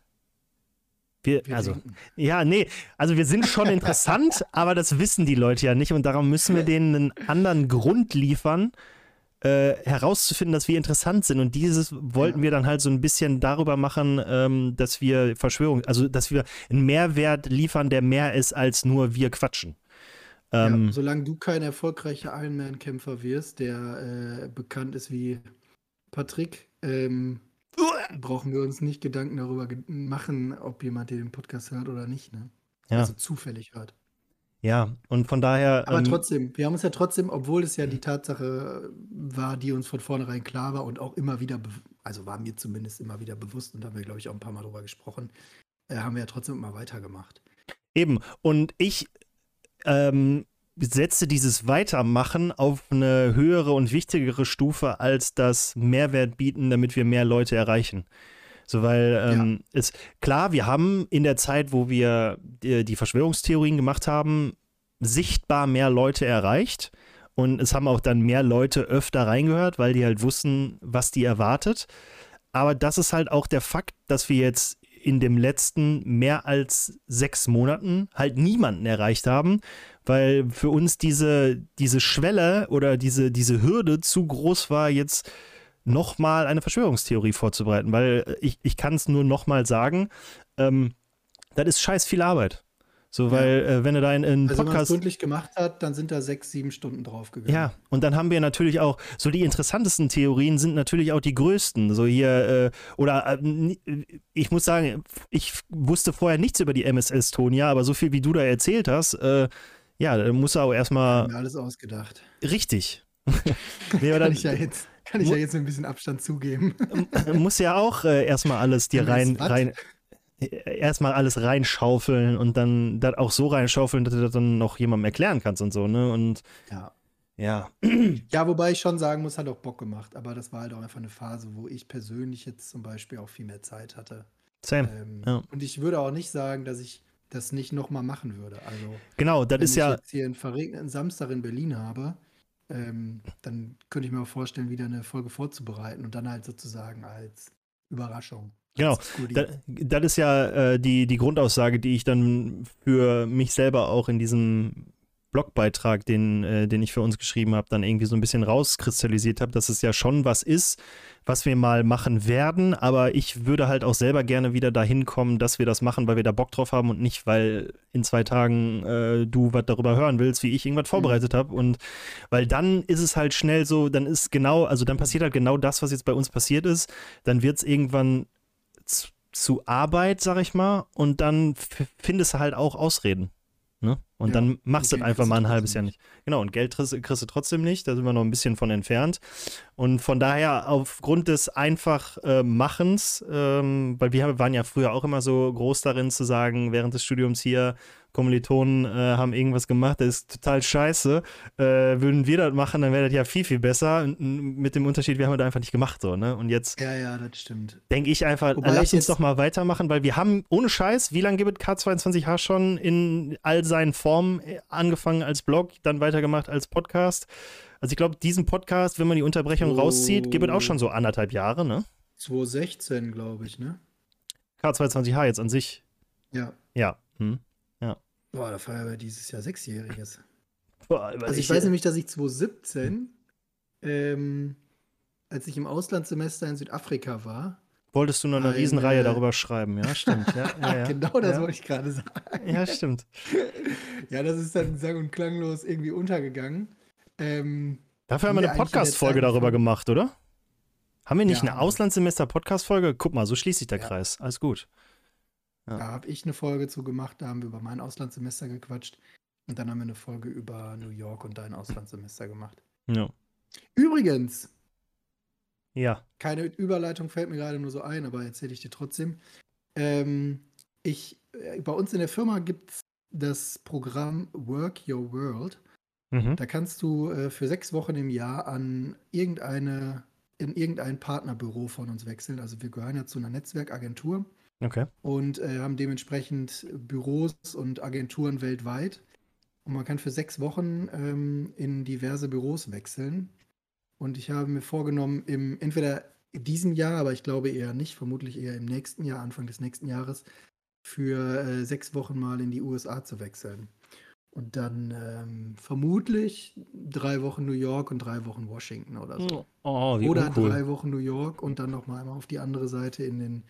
wir, wir also, denken. ja, nee, also wir sind schon interessant, (laughs) aber das wissen die Leute ja nicht und darum müssen wir denen einen anderen Grund liefern, äh, herauszufinden, dass wir interessant sind. Und dieses wollten ja. wir dann halt so ein bisschen darüber machen, ähm, dass wir Verschwörung, also dass wir einen Mehrwert liefern, der mehr ist als nur wir quatschen. Ähm, ja, solange du kein erfolgreicher Ironman-Kämpfer wirst, der äh, bekannt ist wie Patrick, ähm, brauchen wir uns nicht Gedanken darüber machen, ob jemand den Podcast hört oder nicht. Ne? Ja. Also zufällig hört. Ja, und von daher. Aber ähm, trotzdem, wir haben uns ja trotzdem, obwohl es ja die Tatsache war, die uns von vornherein klar war und auch immer wieder, also war mir zumindest immer wieder bewusst und da haben wir, glaube ich, auch ein paar Mal drüber gesprochen, äh, haben wir ja trotzdem immer weitergemacht. Eben, und ich ähm, setze dieses Weitermachen auf eine höhere und wichtigere Stufe als das Mehrwert bieten, damit wir mehr Leute erreichen. So, weil ähm, ja. ist klar, wir haben in der Zeit, wo wir die, die Verschwörungstheorien gemacht haben, sichtbar mehr Leute erreicht. Und es haben auch dann mehr Leute öfter reingehört, weil die halt wussten, was die erwartet. Aber das ist halt auch der Fakt, dass wir jetzt in dem letzten mehr als sechs Monaten halt niemanden erreicht haben, weil für uns diese, diese Schwelle oder diese, diese Hürde zu groß war, jetzt nochmal eine Verschwörungstheorie vorzubereiten, weil ich, ich kann es nur nochmal sagen, ähm, das ist scheiß viel Arbeit. So, weil, ja. äh, wenn du da in, in also, Podcast. Wenn man es gründlich gemacht hat, dann sind da sechs, sieben Stunden draufgegangen. Ja, und dann haben wir natürlich auch, so die interessantesten Theorien sind natürlich auch die größten. So hier, äh, oder äh, ich muss sagen, ich wusste vorher nichts über die MSS Tonia, aber so viel wie du da erzählt hast, äh, ja, da muss er auch erstmal. Mir alles ausgedacht. Richtig. (laughs) nee, kann ich ja jetzt. Kann ich ja jetzt ein bisschen Abstand zugeben. (laughs) muss ja auch äh, erstmal alles dir rein, rein, erstmal alles reinschaufeln und dann das auch so reinschaufeln, dass du das dann noch jemandem erklären kannst und so, ne? Und ja. Ja. Ja, wobei ich schon sagen muss, hat auch Bock gemacht. Aber das war halt auch einfach eine Phase, wo ich persönlich jetzt zum Beispiel auch viel mehr Zeit hatte. Same. Ähm, ja. Und ich würde auch nicht sagen, dass ich das nicht nochmal machen würde. Also, genau, das ist ja. Wenn ich jetzt hier einen verregneten Samstag in Berlin habe, ähm, dann könnte ich mir auch vorstellen, wieder eine Folge vorzubereiten und dann halt sozusagen als Überraschung. Genau, das, das, ist ja äh, die, die Grundaussage, die ich dann für mich selber auch in diesem Blogbeitrag, den, äh, den ich für uns geschrieben habe, dann irgendwie so ein bisschen rauskristallisiert habe, dass es ja schon was ist, was wir mal machen werden, aber ich würde halt auch selber gerne wieder dahin kommen, dass wir das machen, weil wir da Bock drauf haben und nicht, weil in zwei Tagen äh, du was darüber hören willst, wie ich irgendwas mhm. vorbereitet mhm. habe. Und weil dann ist es halt schnell so, dann ist genau, also dann passiert halt genau das, was jetzt bei uns passiert ist. Dann wird es irgendwann zu Arbeit, sag ich mal, und dann findest du halt auch Ausreden. Ne? Und ja, dann machst du das einfach mal ein halbes Jahr nicht. Genau, und Geld kriegst, kriegst, du trotzdem nicht, da sind wir noch ein bisschen von entfernt. Und von daher, aufgrund des Einfachmachens, äh, ähm, weil wir waren ja früher auch immer so groß darin zu sagen, während des Studiums hier, Kommilitonen äh, haben irgendwas gemacht, das ist total scheiße. Äh, würden wir das machen, dann wäre das ja viel, viel besser. Mit dem Unterschied, wir haben das einfach nicht gemacht, so, ne? Und jetzt. Ja, ja, das stimmt. Denke ich einfach, Wobei lass ich uns doch mal weitermachen, weil wir haben, ohne Scheiß, wie lange gibt K22H schon in all seinen Formen äh, angefangen als Blog, dann weitergemacht als Podcast? Also ich glaube, diesen Podcast, wenn man die Unterbrechung oh. rauszieht, gibt es auch schon so anderthalb Jahre, ne? 2016, glaube ich, ne? K22H jetzt an sich. Ja. Ja. Hm. Boah, da feiern wir dieses Jahr Sechsjähriges. Boah, also ich weiß nämlich, dass ich 2017, ähm, als ich im Auslandssemester in Südafrika war, Wolltest du noch eine, eine Riesenreihe darüber schreiben, ja, stimmt. Ja, (laughs) ja, ja. genau das wollte ich gerade sagen. Ja, stimmt. (laughs) ja, das ist dann sang- und klanglos irgendwie untergegangen. Ähm, Dafür haben wir eine Podcast-Folge darüber gemacht, oder? Haben wir nicht eine Auslandssemester-Podcast-Folge? Guck mal, so schließt sich der Kreis. Alles gut. Ja. Da habe ich eine Folge zu gemacht, da haben wir über mein Auslandssemester gequatscht. Und dann haben wir eine Folge über New York und dein Auslandssemester gemacht. Ja. Übrigens. Ja. Keine Überleitung fällt mir gerade nur so ein, aber erzähle ich dir trotzdem. Ähm, ich, äh, bei uns in der Firma gibt es das Programm Work Your World. Mhm. Da kannst du äh, für sechs Wochen im Jahr an irgendeine, in irgendein Partnerbüro von uns wechseln. Also wir gehören ja zu einer Netzwerkagentur. Okay. Und äh, haben dementsprechend Büros und Agenturen weltweit. Und man kann für sechs Wochen ähm, in diverse Büros wechseln. Und ich habe mir vorgenommen, im, entweder in diesem Jahr, aber ich glaube eher nicht, vermutlich eher im nächsten Jahr, Anfang des nächsten Jahres, für äh, sechs Wochen mal in die USA zu wechseln. Und dann ähm, vermutlich drei Wochen New York und drei Wochen Washington oder so. Oh, oder uncool. drei Wochen New York und dann nochmal einmal auf die andere Seite in den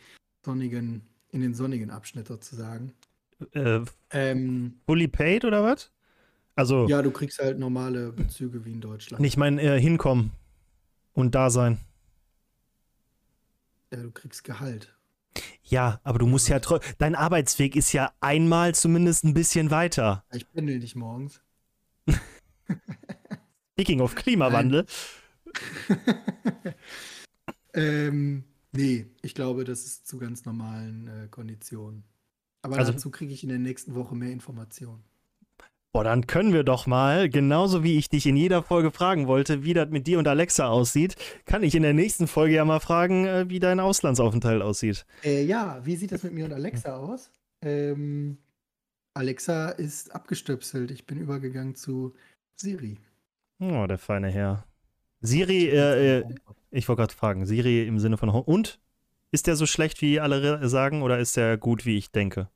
sonnigen, in den sonnigen Abschnitt sozusagen. Äh, ähm, fully paid oder was? Also. Ja, du kriegst halt normale Bezüge wie in Deutschland. Nicht mein äh, Hinkommen und da sein. Ja, du kriegst Gehalt. Ja, aber du musst ja dein Arbeitsweg ist ja einmal zumindest ein bisschen weiter. Ich pendel nicht morgens. Speaking of Klimawandel. (laughs) ähm, Nee, ich glaube, das ist zu ganz normalen äh, Konditionen. Aber also, dazu kriege ich in der nächsten Woche mehr Informationen. Boah, dann können wir doch mal, genauso wie ich dich in jeder Folge fragen wollte, wie das mit dir und Alexa aussieht, kann ich in der nächsten Folge ja mal fragen, äh, wie dein Auslandsaufenthalt aussieht. Äh, ja, wie sieht das mit mir und Alexa aus? Ähm, Alexa ist abgestöpselt. Ich bin übergegangen zu Siri. Oh, der feine Herr. Siri, äh, äh ich wollte gerade fragen, Siri im Sinne von und? Ist der so schlecht, wie alle sagen, oder ist der gut, wie ich denke?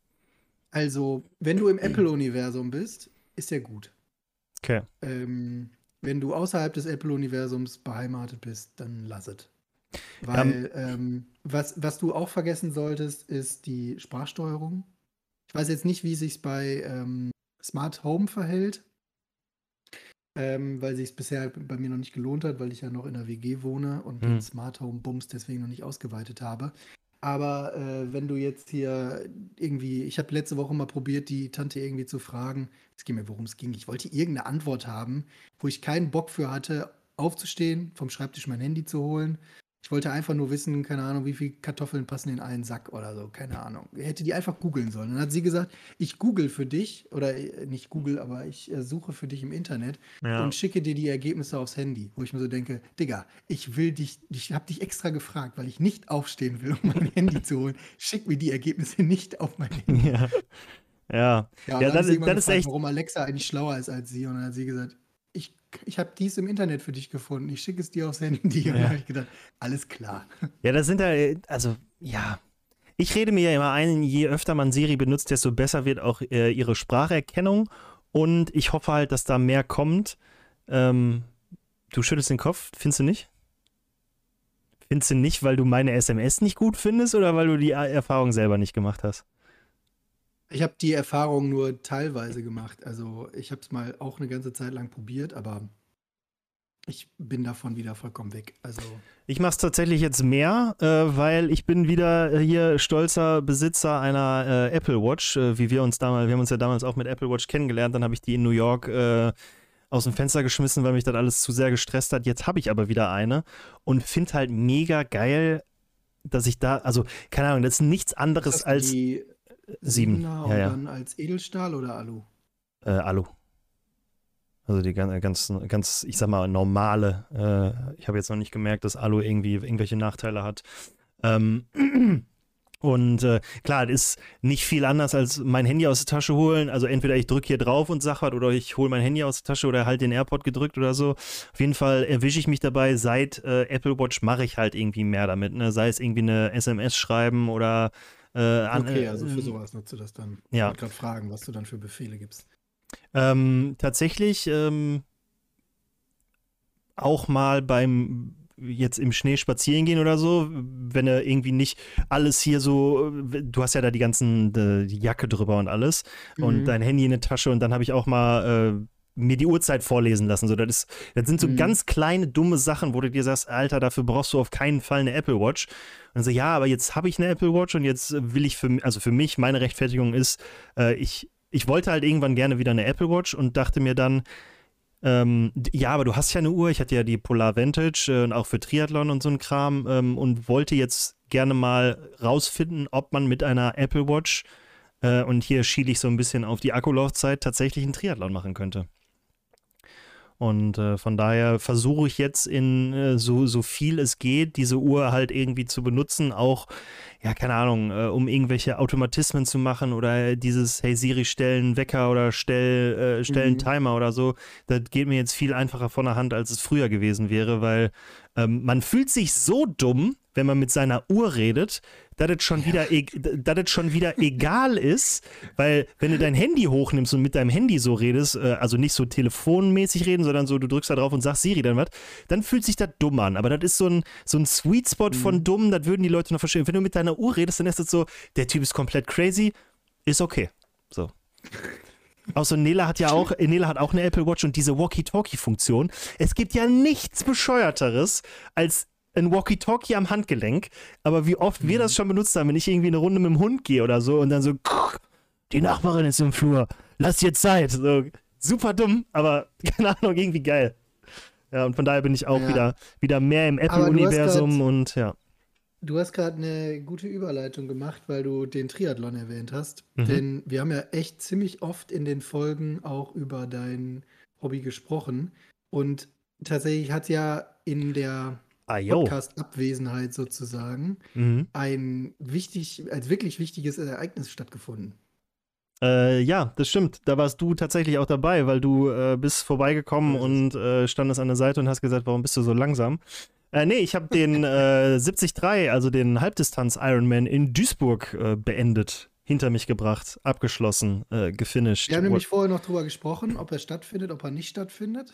Also, wenn du im Apple-Universum bist, ist der gut. Okay. Ähm, wenn du außerhalb des Apple-Universums beheimatet bist, dann lass es. Weil, um, ähm, was, was du auch vergessen solltest, ist die Sprachsteuerung. Ich weiß jetzt nicht, wie sich bei ähm, Smart Home verhält, ähm, weil sich es bisher bei mir noch nicht gelohnt hat, weil ich ja noch in der WG wohne und Hm. den Smart Home Bums deswegen noch nicht ausgeweitet habe. Aber äh, wenn du jetzt hier irgendwie, ich habe letzte Woche mal probiert, die Tante irgendwie zu fragen, es ging mir, worum es ging. Ich wollte irgendeine Antwort haben, wo ich keinen Bock für hatte, aufzustehen, vom Schreibtisch mein Handy zu holen. Ich wollte einfach nur wissen, keine Ahnung, wie viele Kartoffeln passen in einen Sack oder so, keine Ahnung. Hätte die einfach googeln sollen. Dann hat sie gesagt, ich google für dich, oder äh, nicht google, aber ich äh, suche für dich im Internet Ja. und schicke dir die Ergebnisse aufs Handy. Wo ich mir so denke, Digga, ich will dich, ich habe dich extra gefragt, weil ich nicht aufstehen will, um mein (laughs) Handy zu holen. Schick mir die Ergebnisse nicht auf mein (laughs) Handy. Ja. Ja. Ja, Ja, das ist gefragt, echt- warum Alexa eigentlich schlauer ist als sie. Und dann hat sie gesagt, ich, habe dies im Internet für dich gefunden. Ich schicke es dir aufs Handy. Und Ja. habe ich gedacht, alles klar. Ja, das sind da, also, ja. Ich rede mir ja immer ein, je öfter man Siri benutzt, desto besser wird auch äh, ihre Spracherkennung. Und ich hoffe halt, dass da mehr kommt. Ähm, du schüttelst den Kopf, findest du nicht? Findest du nicht, weil du meine SMS nicht gut findest oder weil du die Erfahrung selber nicht gemacht hast? Ich habe die Erfahrung nur teilweise gemacht. Also ich habe es mal auch eine ganze Zeit lang probiert, aber ich bin davon wieder vollkommen weg. Also Ich mache es tatsächlich jetzt mehr, äh, weil ich bin wieder äh, hier stolzer Besitzer einer äh, Apple Watch, äh, wie wir uns damals, wir haben uns ja damals auch mit Apple Watch kennengelernt, dann habe ich die in New York äh, aus dem Fenster geschmissen, weil mich das alles zu sehr gestresst hat. Jetzt habe ich aber wieder eine und finde halt mega geil, dass ich da, also keine Ahnung, das ist nichts anderes du als die sieben. Ja, und ja. dann als Edelstahl oder Alu? äh, Alu. Also die gan- ganz, ganz, ich sag mal, normale. Äh, ich habe jetzt noch nicht gemerkt, dass Alu irgendwie irgendwelche Nachteile hat. Ähm, (clears throat) und äh, klar, das ist nicht viel anders als mein Handy aus der Tasche holen. Also entweder ich drücke hier drauf und sag was oder ich hole mein Handy aus der Tasche oder halt den AirPod gedrückt oder so. Auf jeden Fall erwische ich mich dabei. Seit äh, Apple Watch mache ich halt irgendwie mehr damit. Ne? Sei es irgendwie eine SMS schreiben oder äh, an, Okay, äh, also für sowas nutzt du das dann. Ich ja. wollte gerade fragen, was du dann für Befehle gibst. Ähm, tatsächlich ähm, auch mal beim jetzt im Schnee spazieren gehen oder so, wenn er irgendwie nicht alles hier so, du hast ja da die ganzen äh, die Jacke drüber und alles und Mhm. dein Handy in der Tasche und dann habe ich auch mal äh, mir die Uhrzeit vorlesen lassen. So, das, ist, das sind so Mhm. ganz kleine, dumme Sachen, wo du dir sagst, Alter, dafür brauchst du auf keinen Fall eine Apple Watch. Und so, ja, aber jetzt habe ich eine Apple Watch und jetzt will ich für, also für mich, meine Rechtfertigung ist, äh, ich, ich wollte halt irgendwann gerne wieder eine Apple Watch und dachte mir dann, ähm, ja, aber du hast ja eine Uhr, ich hatte ja die Polar Vantage äh, und auch für Triathlon und so ein Kram ähm, und wollte jetzt gerne mal rausfinden, ob man mit einer Apple Watch äh, und hier schiele ich so ein bisschen auf die Akkulaufzeit tatsächlich einen Triathlon machen könnte. Und äh, von daher versuche ich jetzt in äh, so, so viel es geht, diese Uhr halt irgendwie zu benutzen, auch, ja, keine Ahnung, äh, um irgendwelche Automatismen zu machen oder dieses, hey Siri, stell einen Wecker oder stell, äh, stell einen Mhm. Timer oder so. Das geht mir jetzt viel einfacher von der Hand, als es früher gewesen wäre, weil ähm, man fühlt sich so dumm, wenn man mit seiner Uhr redet, dass es schon, wieder, e dass es schon wieder egal ist, weil wenn du dein Handy hochnimmst und mit deinem Handy so redest, äh, also nicht so telefonmäßig reden, sondern so, du drückst da drauf und sagst Siri dann was, dann fühlt sich das dumm an. Aber das ist so ein, so ein Sweet Spot von dumm, das würden die Leute noch verstehen. Wenn du mit deiner Uhr redest, dann ist das so, der Typ ist komplett crazy, ist okay. So. (laughs) Außer Nela hat ja auch, Nela hat auch eine Apple Watch und diese Walkie-Talkie-Funktion. Es gibt ja nichts bescheuerteres als ein Walkie-Talkie am Handgelenk. Aber wie oft wir das schon benutzt haben, wenn ich irgendwie eine Runde mit dem Hund gehe oder so und dann so, die Nachbarin ist im Flur, lass dir Zeit. So, super dumm, aber (laughs) keine Ahnung, irgendwie geil. Ja, und von daher bin ich auch Ja. wieder, wieder mehr im Apple-Universum und ja. Du hast gerade eine gute Überleitung gemacht, weil du den Triathlon erwähnt hast. Mhm. Denn wir haben ja echt ziemlich oft in den Folgen auch über dein Hobby gesprochen. Und tatsächlich hat ja in der Ah. Podcast-Abwesenheit sozusagen Mhm. ein wichtig, als wirklich wichtiges Ereignis stattgefunden. Äh, ja, das stimmt. Da warst du tatsächlich auch dabei, weil du äh, bist vorbeigekommen und äh, standest an der Seite und hast gesagt, warum bist du so langsam? Äh, nee, ich habe den (laughs) äh, 73, also den Halbdistanz-Ironman in Duisburg äh, beendet, hinter mich gebracht, abgeschlossen, äh, gefinisht. Wir haben nämlich vorher noch drüber gesprochen, ob er stattfindet, ob er nicht stattfindet.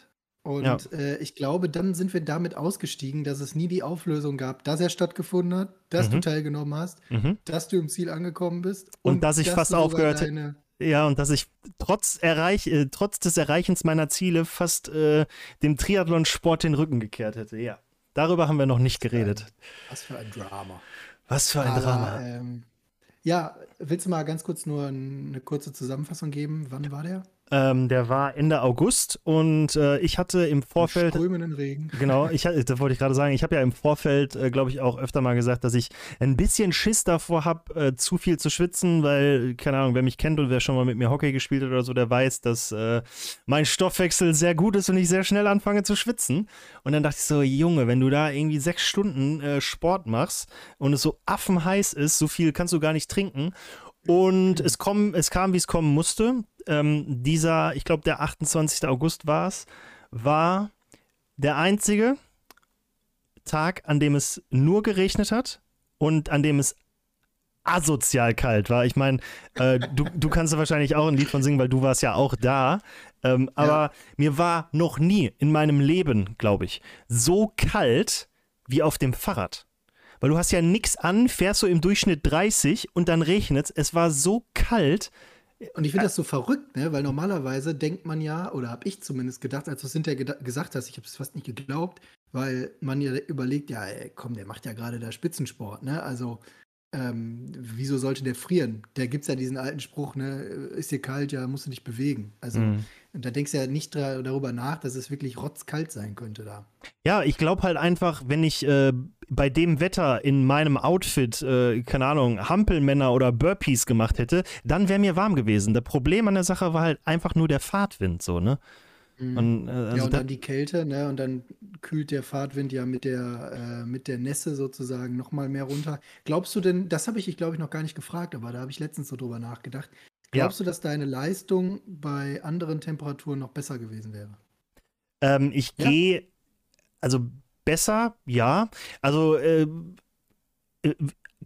Und Ja. äh, ich glaube, dann sind wir damit ausgestiegen, dass es nie die Auflösung gab, dass er stattgefunden hat, dass du Mhm. teilgenommen hast, Mhm. dass du im Ziel angekommen bist Und dass ich fast du aufgehört- deine- Ja, und dass ich trotz, Erreich, äh, trotz des Erreichens meiner Ziele fast äh, dem Triathlon-Sport den Rücken gekehrt hätte. Ja, darüber haben wir noch nicht geredet. Was für ein Drama. Was für ein Aber, Drama. Ähm, ja, willst du mal ganz kurz nur eine kurze Zusammenfassung geben? Wann war der? Ähm, der war Ende August und äh, ich hatte im Vorfeld. Strömenden Regen. Genau, ich, hatte- das wollte ich gerade sagen. Ich habe ja im Vorfeld, äh, glaube ich, auch öfter mal gesagt, dass ich ein bisschen Schiss davor habe, äh, zu viel zu schwitzen, weil, keine Ahnung, wer mich kennt und wer schon mal mit mir Hockey gespielt hat oder so, der weiß, dass äh, mein Stoffwechsel sehr gut ist und ich sehr schnell anfange zu schwitzen. Und dann dachte ich so, Junge, wenn du da irgendwie sechs Stunden äh, Sport machst und es so affenheiß ist, so viel kannst du gar nicht trinken. Und es, komm, es kam, wie es kommen musste. Ähm, dieser, ich glaube, der 28. August war es, war der einzige Tag, an dem es nur geregnet hat und an dem es asozial kalt war. Ich meine, äh, du, du kannst wahrscheinlich auch ein Lied von singen, weil du warst ja auch da. Ähm, aber mir war noch nie in meinem Leben, glaube ich, so kalt wie auf dem Fahrrad. Weil du hast ja nichts an, fährst so im Durchschnitt 30 und dann regnet es. Es war so kalt. Und ich finde das so verrückt, ne? weil normalerweise denkt man ja, oder habe ich zumindest gedacht, als du es hinterher gesagt hast, ich habe es fast nicht geglaubt, weil man ja überlegt, ja, ey, komm, der macht ja gerade da Spitzensport, ne? Also, ähm, wieso sollte der frieren? Da gibt es ja diesen alten Spruch, ne, ist dir kalt, ja, musst du dich bewegen. Also, Mhm. Und da denkst du ja nicht darüber nach, dass es wirklich rotzkalt sein könnte da. Ja, ich glaube halt einfach, wenn ich äh, bei dem Wetter in meinem Outfit, äh, keine Ahnung, Hampelmänner oder Burpees gemacht hätte, dann wäre mir warm gewesen. Das Problem an der Sache war halt einfach nur der Fahrtwind, so, ne? Mhm. Und, äh, also ja, und dann die Kälte, ne? Und dann kühlt der Fahrtwind ja mit der, äh, mit der Nässe sozusagen nochmal mehr runter. Glaubst du denn, das habe ich, ich glaube ich, noch gar nicht gefragt, aber da habe ich letztens so drüber nachgedacht. Ja. Glaubst du, dass deine Leistung bei anderen Temperaturen noch besser gewesen wäre? Ähm, ich Ja? gehe, also besser, ja. Also äh, äh,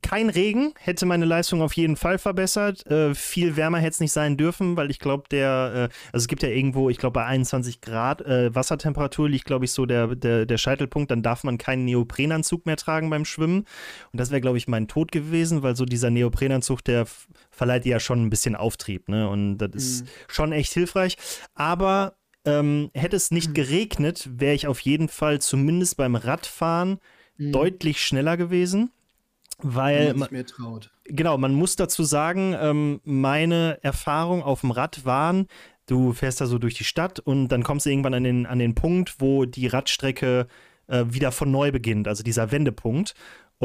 kein Regen hätte meine Leistung auf jeden Fall verbessert. Äh, viel wärmer hätte es nicht sein dürfen, weil ich glaube, der, äh, also es gibt ja irgendwo, ich glaube, bei 21 Grad äh, Wassertemperatur liegt, glaube ich, so der, der, der Scheitelpunkt. Dann darf man keinen Neoprenanzug mehr tragen beim Schwimmen. Und das wäre, glaube ich, mein Tod gewesen, weil so dieser Neoprenanzug, der verleiht ja schon ein bisschen Auftrieb, ne? Und das ist Mhm. schon echt hilfreich. Aber ähm, hätte es nicht Mhm. geregnet, wäre ich auf jeden Fall zumindest beim Radfahren Mhm. deutlich schneller gewesen. Weil, man man, sich mehr traut. genau, man muss dazu sagen, ähm, meine Erfahrungen auf dem Rad waren, du fährst da so durch die Stadt und dann kommst du irgendwann an den, an den Punkt, wo die Radstrecke äh, wieder von neu beginnt, also dieser Wendepunkt.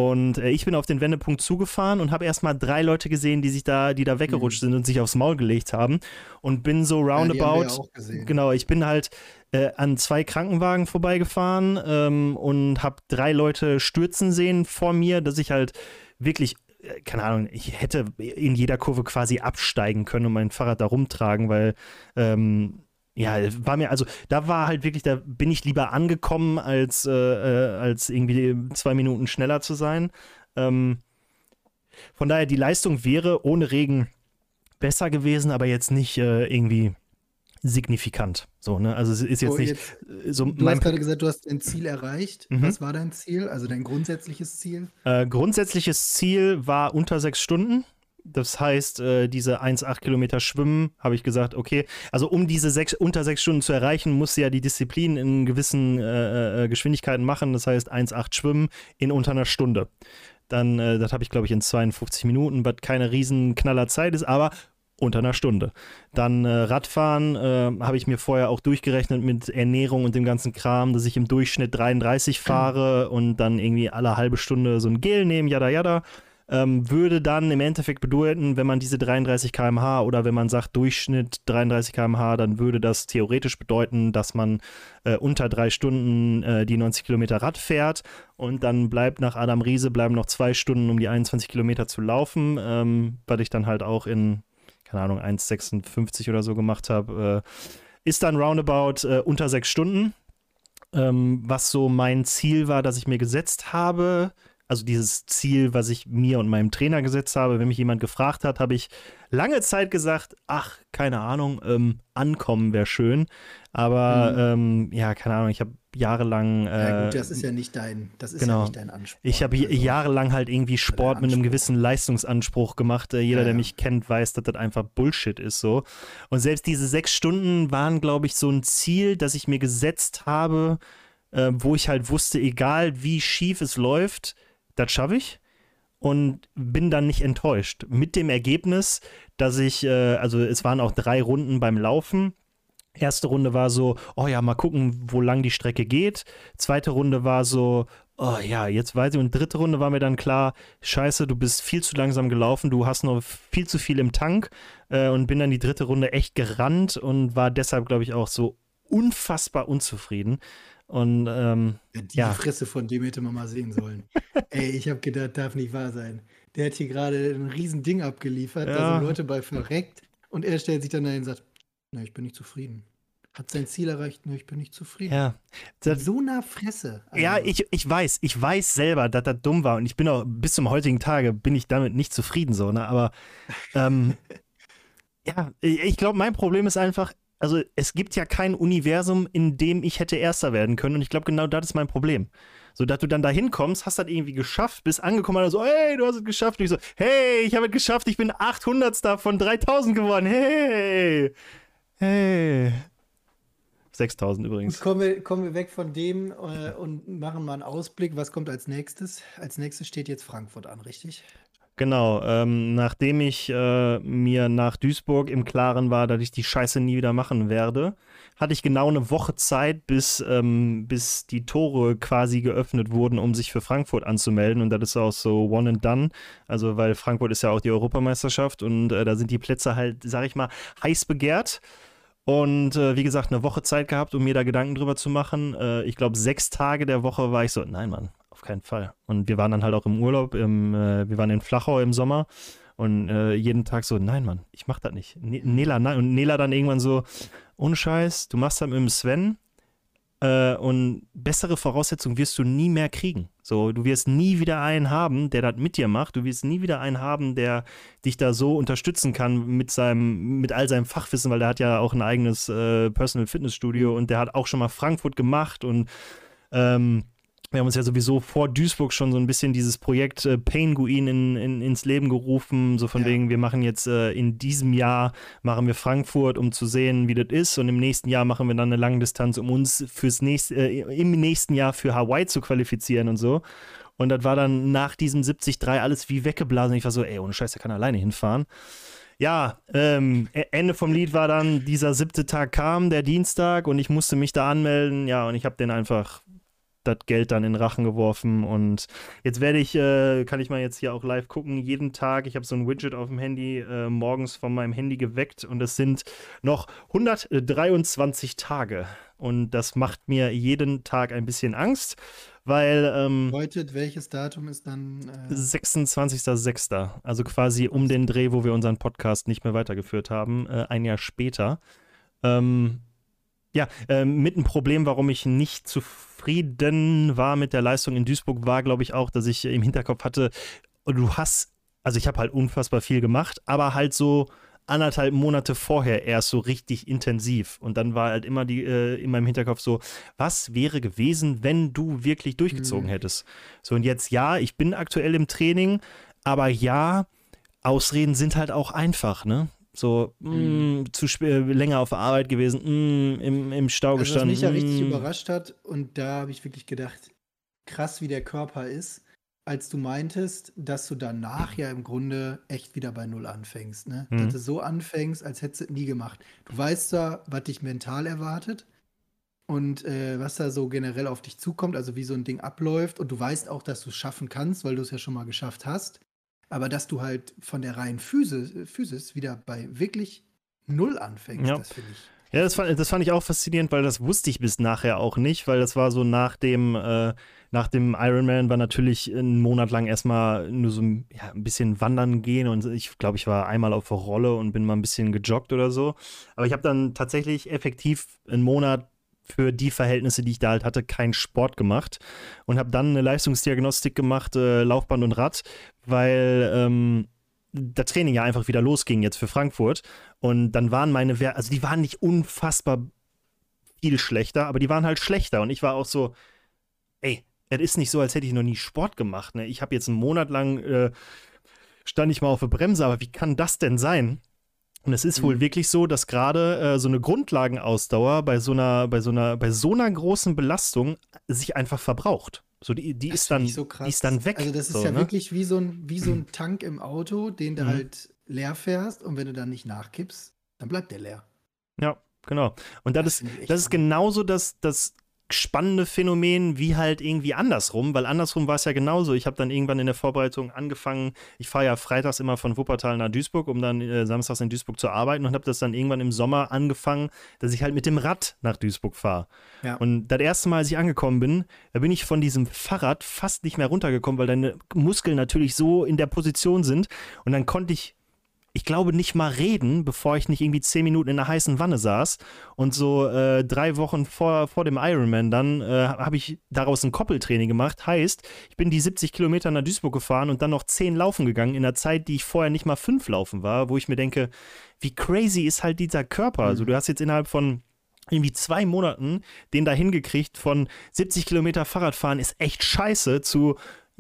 Und äh, ich bin auf den Wendepunkt zugefahren und habe erstmal drei Leute gesehen, die sich da, die da weggerutscht sind und sich aufs Maul gelegt haben. Und bin so roundabout. ja auch gesehen. Genau, ich bin halt äh, an zwei Krankenwagen vorbeigefahren ähm, und habe drei Leute stürzen sehen vor mir, dass ich halt wirklich, äh, keine Ahnung, ich hätte in jeder Kurve quasi absteigen können und mein Fahrrad da rumtragen, weil ähm, ja, war mir, also da war halt wirklich, da bin ich lieber angekommen, als, äh, äh, als irgendwie zwei Minuten schneller zu sein. Ähm, von daher, die Leistung wäre ohne Regen besser gewesen, aber jetzt nicht äh, irgendwie signifikant. So, ne? Also es ist jetzt So, nicht jetzt, so du hast gerade gesagt, du hast dein Ziel erreicht. Mhm. Was war dein Ziel? Also dein grundsätzliches Ziel? äh, grundsätzliches Ziel war unter sechs Stunden. Das heißt, äh, diese 1,8 Kilometer Schwimmen, habe ich gesagt, okay, also um diese sechs, unter sechs Stunden zu erreichen, muss sie ja die Disziplin in gewissen äh, äh, Geschwindigkeiten machen. Das heißt, 1,8 Schwimmen in unter einer Stunde. Dann, äh, das habe ich, glaube ich, in 52 Minuten, was keine riesen knaller Zeit ist, aber unter einer Stunde. Dann äh, Radfahren äh, habe ich mir vorher auch durchgerechnet mit Ernährung und dem ganzen Kram, dass ich im Durchschnitt 33 fahre und dann irgendwie alle halbe Stunde so ein Gel nehmen, jada jada. Ähm, würde dann im Endeffekt bedeuten, wenn man diese 33 km/h oder wenn man sagt Durchschnitt 33 km/h, dann würde das theoretisch bedeuten, dass man äh, unter drei Stunden äh, die 90 Kilometer Rad fährt und dann bleibt nach Adam Riese bleiben noch zwei Stunden, um die 21 Kilometer zu laufen, ähm, was ich dann halt auch in keine Ahnung, 1,56 oder so gemacht habe, äh, ist dann roundabout äh, unter sechs Stunden. Ähm, was so mein Ziel war, das ich mir gesetzt habe, also dieses Ziel, was ich mir und meinem Trainer gesetzt habe. Wenn mich jemand gefragt hat, habe ich lange Zeit gesagt, ach, keine Ahnung, ähm, ankommen wäre schön. Aber mhm. ähm, ja, keine Ahnung, ich habe jahrelang. Äh, ja, gut, das ist ja nicht dein, das ist genau. ja nicht dein Anspruch. Ich habe also, jahrelang halt irgendwie Sport mit einem gewissen Leistungsanspruch gemacht. Äh, jeder, ja, der mich kennt, weiß, dass das einfach Bullshit ist so. Und selbst diese sechs Stunden waren, glaube ich, so ein Ziel, das ich mir gesetzt habe, äh, wo ich halt wusste, egal wie schief es läuft, das schaffe ich und bin dann nicht enttäuscht. Mit dem Ergebnis, dass ich, äh, also es waren auch drei Runden beim Laufen. Erste Runde war so, oh ja, mal gucken, wo lang die Strecke geht. Zweite Runde war so, oh ja, jetzt weiß ich. Und dritte Runde war mir dann klar, scheiße, du bist viel zu langsam gelaufen, du hast noch viel zu viel im Tank. Äh, und bin dann die dritte Runde echt gerannt und war deshalb, glaube ich, auch so unfassbar unzufrieden. Und ähm, ja, die ja. Fresse von dem hätte man mal sehen sollen. (laughs) Ey, ich habe gedacht, darf nicht wahr sein. Der hat hier gerade ein riesen Ding abgeliefert, ja. da sind Leute bei verreckt und er stellt sich dann dahin und sagt, na, ich bin nicht zufrieden. Hat sein Ziel erreicht, nur ich bin nicht zufrieden. Ja. Das, so nah Fresse. Also. Ja, ich, ich weiß, ich weiß selber, dass das dumm war und ich bin auch bis zum heutigen Tage bin ich damit nicht zufrieden so, ne? Aber ähm, (laughs) ja, ich glaube, mein Problem ist einfach, also es gibt ja kein Universum, in dem ich hätte Erster werden können. Und ich glaube, genau das ist mein Problem. So, dass du dann da hinkommst, hast das irgendwie geschafft, bist angekommen und so, hey, du hast es geschafft. Und ich so, hey, ich habe es geschafft, ich bin 800 von 3000 geworden. Hey, hey. 6000 übrigens. Kommen wir, kommen wir weg von dem äh, und machen mal einen Ausblick. Was kommt als nächstes? Als nächstes steht jetzt Frankfurt an, richtig? Genau, ähm, nachdem ich äh, mir nach Duisburg im Klaren war, dass ich die Scheiße nie wieder machen werde, hatte ich genau eine Woche Zeit, bis, ähm, bis die Tore quasi geöffnet wurden, um sich für Frankfurt anzumelden. Und das ist auch so one and done. Also, weil Frankfurt ist ja auch die Europameisterschaft und äh, da sind die Plätze halt, sag ich mal, heiß begehrt. Und äh, wie gesagt, eine Woche Zeit gehabt, um mir da Gedanken drüber zu machen. Äh, ich glaube, sechs Tage der Woche war ich so, nein, Mann, auf keinen Fall. Und wir waren dann halt auch im Urlaub, im, äh, wir waren in Flachau im Sommer und äh, jeden Tag so, nein, Mann, ich mach das nicht. Ne Nela, nein. Und Nela dann irgendwann so, ohne Scheiß, du machst das mit dem Sven äh, und bessere Voraussetzungen wirst du nie mehr kriegen. So, du wirst nie wieder einen haben, der das mit dir macht. Du wirst nie wieder einen haben, der dich da so unterstützen kann mit seinem, mit all seinem Fachwissen, weil der hat ja auch ein eigenes äh, Personal Fitness Studio und der hat auch schon mal Frankfurt gemacht und ähm, wir haben uns ja sowieso vor Duisburg schon so ein bisschen dieses Projekt äh, Penguin in, in, ins Leben gerufen, so von ja. wegen, wir machen jetzt äh, in diesem Jahr, machen wir Frankfurt, um zu sehen, wie das ist und im nächsten Jahr machen wir dann eine Langdistanz, um uns fürs nächste, äh, im nächsten Jahr für Hawaii zu qualifizieren und so. Und das war dann nach diesem 73 alles wie weggeblasen. Ich war so, ey, ohne Scheiß, der kann alleine hinfahren. Ja, ähm, e-, Ende vom Lied war dann, dieser siebte Tag kam, der Dienstag, und ich musste mich da anmelden. Ja, und ich habe den einfach das Geld dann in Rachen geworfen und jetzt werde ich, äh, kann ich mal jetzt hier auch live gucken, jeden Tag, ich habe so ein Widget auf dem Handy äh, morgens von meinem Handy geweckt und es sind noch 123 Tage und das macht mir jeden Tag ein bisschen Angst, weil ähm, Bedeutet, welches Datum ist dann? Äh 26.06., also quasi um den Dreh, wo wir unseren Podcast nicht mehr weitergeführt haben, äh, ein Jahr später. Ähm, ja, äh, mit ein Problem, warum ich nicht zufrieden war mit der Leistung in Duisburg, war, glaube ich, auch, dass ich im Hinterkopf hatte, du hast, also ich habe halt unfassbar viel gemacht, aber halt so anderthalb Monate vorher erst so richtig intensiv. Und dann war halt immer die äh, in meinem Hinterkopf so, was wäre gewesen, wenn du wirklich durchgezogen mhm. hättest? So, und jetzt ja, ich bin aktuell im Training, aber ja, Ausreden sind halt auch einfach, ne? So, mhm. mh, zu länger auf Arbeit gewesen, mh, im, im Stau also, gestanden. Was mich ja richtig überrascht hat, und da habe ich wirklich gedacht, krass, wie der Körper ist, als du meintest, dass du danach ja im Grunde echt wieder bei Null anfängst. Ne? Mhm. Dass du so anfängst, als hättest du es nie gemacht. Du weißt da, was dich mental erwartet und äh, was da so generell auf dich zukommt, also wie so ein Ding abläuft. Und du weißt auch, dass du es schaffen kannst, weil du es ja schon mal geschafft hast. Aber dass du halt von der reinen Physis, Physis wieder bei wirklich null anfängst, ja. das finde ich. Ja, das fand, das fand ich auch faszinierend, weil das wusste ich bis nachher auch nicht, weil das war so nach dem, äh, nach dem Ironman war natürlich einen Monat lang erstmal nur so ja, ein bisschen wandern gehen und ich glaube, ich war einmal auf der Rolle und bin mal ein bisschen gejoggt oder so. Aber ich habe dann tatsächlich effektiv einen Monat für die Verhältnisse, die ich da halt hatte, keinen Sport gemacht und habe dann eine Leistungsdiagnostik gemacht, äh, Laufband und Rad, weil ähm, das Training ja einfach wieder losging jetzt für Frankfurt. Und dann waren meine Werte, also die waren nicht unfassbar viel schlechter, aber die waren halt schlechter. Und ich war auch so, ey, es ist nicht so, als hätte ich noch nie Sport gemacht. Ne? Ich habe jetzt einen Monat lang, äh, stand ich mal auf der Bremse, aber wie kann das denn sein? Und es ist mhm. wohl wirklich so, dass gerade äh, so eine Grundlagenausdauer bei so einer, bei so einer, bei so einer großen Belastung sich einfach verbraucht. So, die, die ist dann, so die ist dann weg. Also, das ist so, ja ne? wirklich wie so, ein, wie so ein Tank im Auto, den du mhm. halt leer fährst und wenn du dann nicht nachkippst, dann bleibt der leer. Ja, genau. Und das, das ist, das ist genauso das, das spannende Phänomen wie halt irgendwie andersrum, weil andersrum war es ja genauso. Ich habe dann irgendwann in der Vorbereitung angefangen, ich fahre ja freitags immer von Wuppertal nach Duisburg, um dann äh, samstags in Duisburg zu arbeiten und habe das dann irgendwann im Sommer angefangen, dass ich halt mit dem Rad nach Duisburg fahre. Ja. Und das erste Mal, als ich angekommen bin, da bin ich von diesem Fahrrad fast nicht mehr runtergekommen, weil deine Muskeln natürlich so in der Position sind und dann konnte ich ich glaube, nicht mal reden, bevor ich nicht irgendwie zehn Minuten in einer heißen Wanne saß. Und so äh, drei Wochen vor, vor dem Ironman dann äh, habe ich daraus ein Koppeltraining gemacht. Heißt, ich bin die 70 Kilometer nach Duisburg gefahren und dann noch zehn laufen gegangen in einer Zeit, die ich vorher nicht mal fünf laufen war, wo ich mir denke, wie crazy ist halt dieser Körper. Also mhm. Also du hast jetzt innerhalb von irgendwie zwei Monaten den da hingekriegt von 70 Kilometer Fahrradfahren ist echt scheiße zu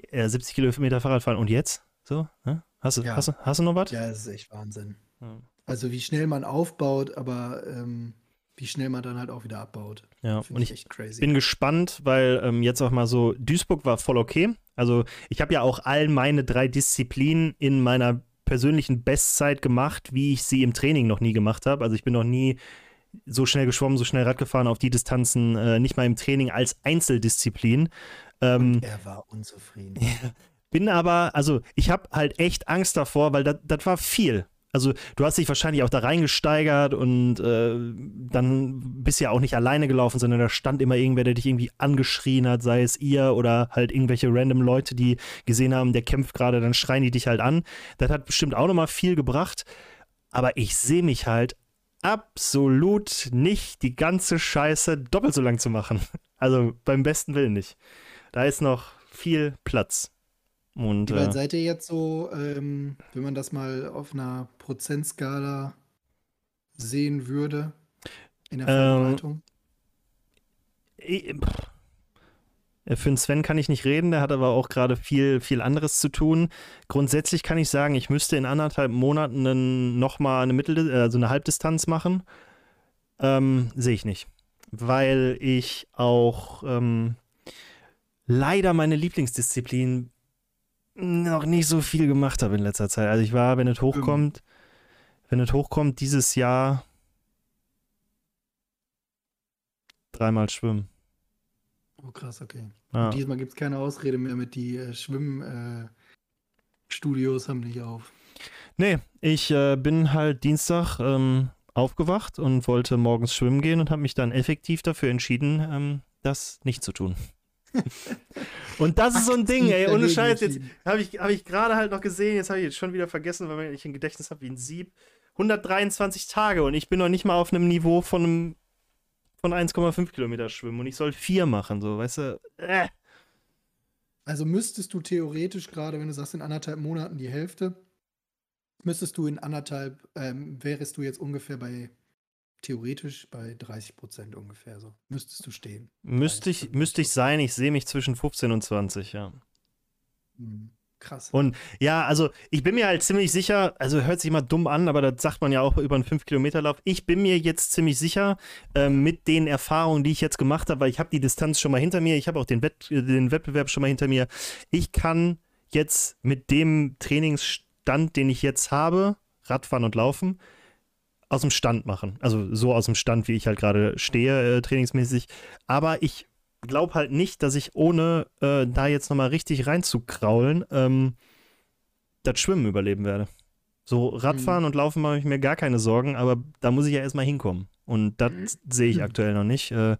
äh, 70 Kilometer Fahrradfahren und jetzt? So, ne? Hast du, ja. hast, hast du noch was? Ja, das ist echt Wahnsinn. Ja. Also wie schnell man aufbaut, aber ähm, wie schnell man dann halt auch wieder abbaut. Ja, Find und ich, ich bin gespannt, weil ähm, jetzt auch mal so, Duisburg war voll okay. Also ich habe ja auch all meine drei Disziplinen in meiner persönlichen Bestzeit gemacht, wie ich sie im Training noch nie gemacht habe. Also ich bin noch nie so schnell geschwommen, so schnell Rad gefahren auf die Distanzen, äh, nicht mal im Training als Einzeldisziplin. Ähm, er war unzufrieden. (laughs) Bin aber, also ich habe halt echt Angst davor, weil das war viel. Also du hast dich wahrscheinlich auch da reingesteigert und äh, dann bist ja auch nicht alleine gelaufen, sondern da stand immer irgendwer, der dich irgendwie angeschrien hat, sei es ihr oder halt irgendwelche random Leute, die gesehen haben, der kämpft gerade, dann schreien die dich halt an. Das hat bestimmt auch nochmal viel gebracht. Aber ich sehe mich halt absolut nicht die ganze Scheiße doppelt so lang zu machen. Also beim besten Willen nicht. Da ist noch viel Platz. Und, Wie weit äh, seid ihr jetzt so, ähm, wenn man das mal auf einer Prozentskala sehen würde in der Vorbereitung? Ähm, für den Sven kann ich nicht reden, der hat aber auch gerade viel, viel anderes zu tun. Grundsätzlich kann ich sagen, ich müsste in anderthalb Monaten nochmal eine Mittel, also eine Halbdistanz machen. Ähm, Sehe ich nicht. Weil ich auch ähm, leider meine Lieblingsdisziplin noch nicht so viel gemacht habe in letzter Zeit. Also ich war, wenn es hochkommt, wenn es hochkommt, dieses Jahr dreimal schwimmen. Oh krass, okay. Ja. diesmal gibt es keine Ausrede mehr mit die äh, Schwimmstudios äh, haben nicht auf. Nee, ich äh, bin halt Dienstag ähm, aufgewacht und wollte morgens schwimmen gehen und habe mich dann effektiv dafür entschieden, ähm, das nicht zu tun. (laughs) Und das ist so ein Ding, ey, ohne Scheiß. Jetzt habe ich, hab ich gerade halt noch gesehen, jetzt habe ich jetzt schon wieder vergessen, weil ich ein Gedächtnis habe wie ein Sieb. 123 Tage und ich bin noch nicht mal auf einem Niveau von einem von 1,5 Kilometer schwimmen und ich soll vier machen, so, weißt du? Äh. Also müsstest du theoretisch gerade, wenn du sagst, in anderthalb Monaten die Hälfte, müsstest du in anderthalb, ähm, wärest du jetzt ungefähr bei theoretisch bei 30 Prozent ungefähr so. Müsstest du stehen. Müsste ich, müsste ich sein, ich sehe mich zwischen 15 und 20, ja. Hm, krass. Und ja, also ich bin mir halt ziemlich sicher, also hört sich immer dumm an, aber das sagt man ja auch über einen 5-Kilometer-Lauf. Ich bin mir jetzt ziemlich sicher äh, mit den Erfahrungen, die ich jetzt gemacht habe, weil ich habe die Distanz schon mal hinter mir, ich habe auch den, Wett, den Wettbewerb schon mal hinter mir. Ich kann jetzt mit dem Trainingsstand, den ich jetzt habe, Radfahren und Laufen, aus dem Stand machen. Also so aus dem Stand, wie ich halt gerade stehe, äh, trainingsmäßig. Aber ich glaube halt nicht, dass ich ohne äh, da jetzt nochmal richtig reinzukraulen, ähm, das Schwimmen überleben werde. So Radfahren mhm. und Laufen mache ich mir gar keine Sorgen, aber da muss ich ja erstmal hinkommen. Und das mhm. sehe ich mhm. aktuell noch nicht. Äh,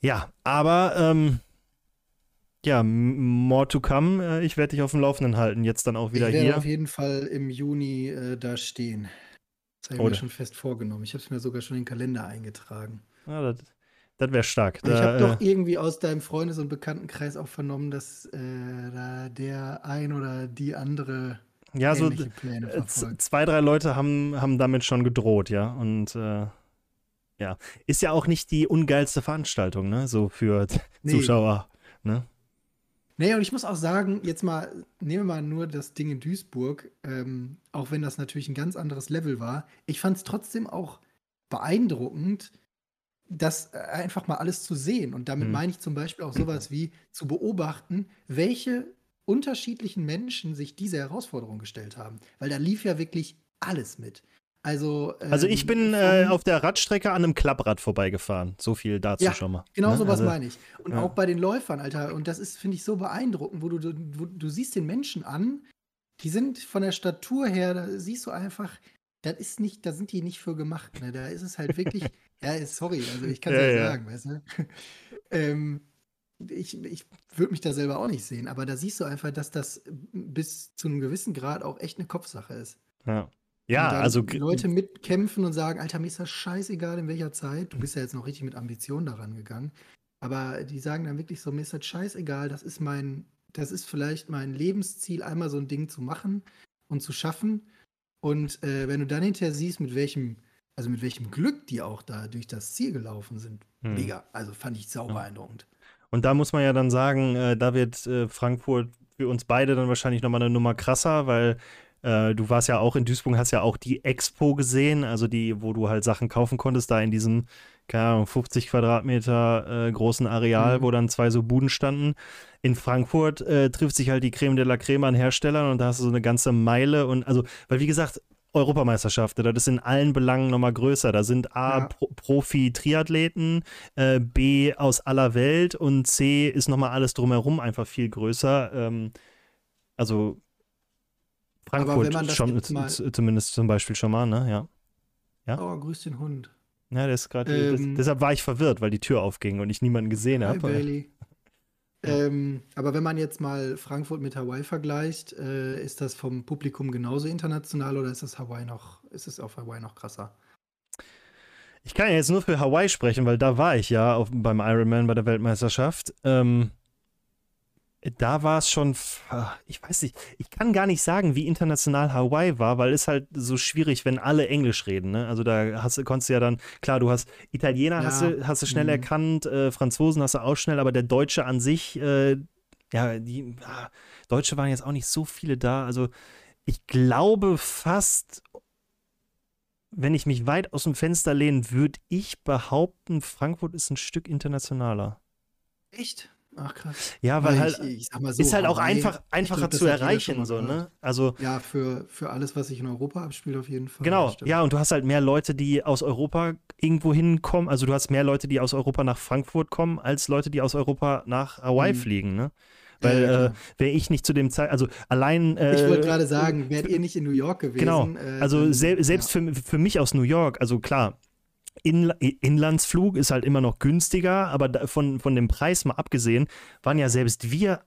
ja, aber ähm, ja, more to come. Äh, ich werde dich auf dem Laufenden halten, jetzt dann auch wieder ich werde hier. auf jeden Fall im Juni äh, da stehen. Das habe ich mir schon fest vorgenommen. Ich habe es mir sogar schon in den Kalender eingetragen. Ja, das, Das wäre stark. Da, ich habe doch äh, irgendwie aus deinem Freundes- und Bekanntenkreis auch vernommen, dass äh, da der ein oder die andere ja, so äh, zwei, drei Leute haben, haben damit schon gedroht, ja. Und äh, ja, ist ja auch nicht die ungeilste Veranstaltung, ne? So für nee. Zuschauer, ne? Nee, und ich muss auch sagen, jetzt mal, nehmen wir mal nur das Ding in Duisburg, ähm, auch wenn das natürlich ein ganz anderes Level war. Ich fand es trotzdem auch beeindruckend, das äh, einfach mal alles zu sehen. Und damit mhm. meine ich zum Beispiel auch sowas wie zu beobachten, welche unterschiedlichen Menschen sich diese Herausforderung gestellt haben. Weil da lief ja wirklich alles mit. Also, ähm, also ich bin äh, auf der Radstrecke an einem Klapprad vorbeigefahren. So viel dazu ja, schon mal. Genau ne? sowas also, meine ich. Und ja. auch bei den Läufern, Alter. Und das ist, finde ich, so beeindruckend, wo du, wo, du siehst den Menschen an, die sind von der Statur her, da siehst du einfach, das ist nicht, da sind die nicht für gemacht. Ne? Da ist es halt wirklich, (laughs) ja, sorry, also ich kann es ja, ja, sagen, weißt du. (laughs) ähm, ich, ich würde mich da selber auch nicht sehen, aber da siehst du einfach, dass das bis zu einem gewissen Grad auch echt eine Kopfsache ist. Ja. Ja, also. Leute mitkämpfen und sagen, Alter, mir ist das scheißegal, in welcher Zeit. Du bist ja jetzt noch richtig mit Ambition daran gegangen. Aber die sagen dann wirklich so, mir ist das scheißegal, das ist mein, das ist vielleicht mein Lebensziel, einmal so ein Ding zu machen und zu schaffen. Und äh, wenn du dann hinterher siehst, mit welchem, also mit welchem Glück die auch da durch das Ziel gelaufen sind, hm. mega. Also fand ich sau beeindruckend. Und da muss man ja dann sagen, äh, da wird äh, Frankfurt für uns beide dann wahrscheinlich nochmal eine Nummer krasser, weil äh, du warst ja auch in Duisburg, hast ja auch die Expo gesehen, also die, wo du halt Sachen kaufen konntest, da in diesem, keine Ahnung, 50 Quadratmeter äh, großen Areal, mhm. wo dann zwei so Buden standen. In Frankfurt äh, trifft sich halt die Creme de la Creme an Herstellern und da hast du so eine ganze Meile und also, weil wie gesagt, Europameisterschaft, das ist in allen Belangen nochmal größer. Da sind A, ja. Pro Profi-Triathleten, äh, B, aus aller Welt und C, ist nochmal alles drumherum einfach viel größer. Ähm, also Frankfurt schon, zumindest zum Beispiel schon mal, ne? Ja. ja? Oh, grüß den Hund. Ja, der ist gerade. Ähm, deshalb war ich verwirrt, weil die Tür aufging und ich niemanden gesehen habe. (laughs) Ähm, aber wenn man jetzt mal Frankfurt mit Hawaii vergleicht, äh, ist das vom Publikum genauso international oder ist das Hawaii noch, ist es auf Hawaii noch krasser? Ich kann ja jetzt nur für Hawaii sprechen, weil da war ich ja auf, beim Ironman bei der Weltmeisterschaft. Ähm, da war es schon, ich weiß nicht, ich kann gar nicht sagen, wie international Hawaii war, weil es halt so schwierig, wenn alle Englisch reden. Ne? Also da hast, konntest du ja dann, klar, du hast Italiener ja. hast, du, hast du schnell mhm. erkannt, äh, Franzosen hast du auch schnell, aber der Deutsche an sich, äh, ja, die ah, Deutsche waren jetzt auch nicht so viele da. Also ich glaube fast, wenn ich mich weit aus dem Fenster lehne, würde ich behaupten, Frankfurt ist ein Stück internationaler. Echt? Ach krass. Ja, weil, weil halt ich, ich so, ist halt auch einfach, einfacher glaub, zu erreichen, so, ne? Also, ja, für, für alles, was sich in Europa abspielt, auf jeden Fall. Genau, ja, und du hast halt mehr Leute, die aus Europa irgendwo hinkommen. Also du hast mehr Leute, die aus Europa nach Frankfurt kommen, als Leute, die aus Europa nach Hawaii mhm. fliegen, ne? Weil ja, äh, wäre ich nicht zu dem Zeit, also allein. Äh, ich wollte gerade sagen, wärt ihr nicht in New York gewesen? Genau. Äh, also sel selbst ja. für, für mich aus New York, also klar, in, Inlandsflug ist halt immer noch günstiger, aber von, von dem Preis mal abgesehen, waren ja selbst wir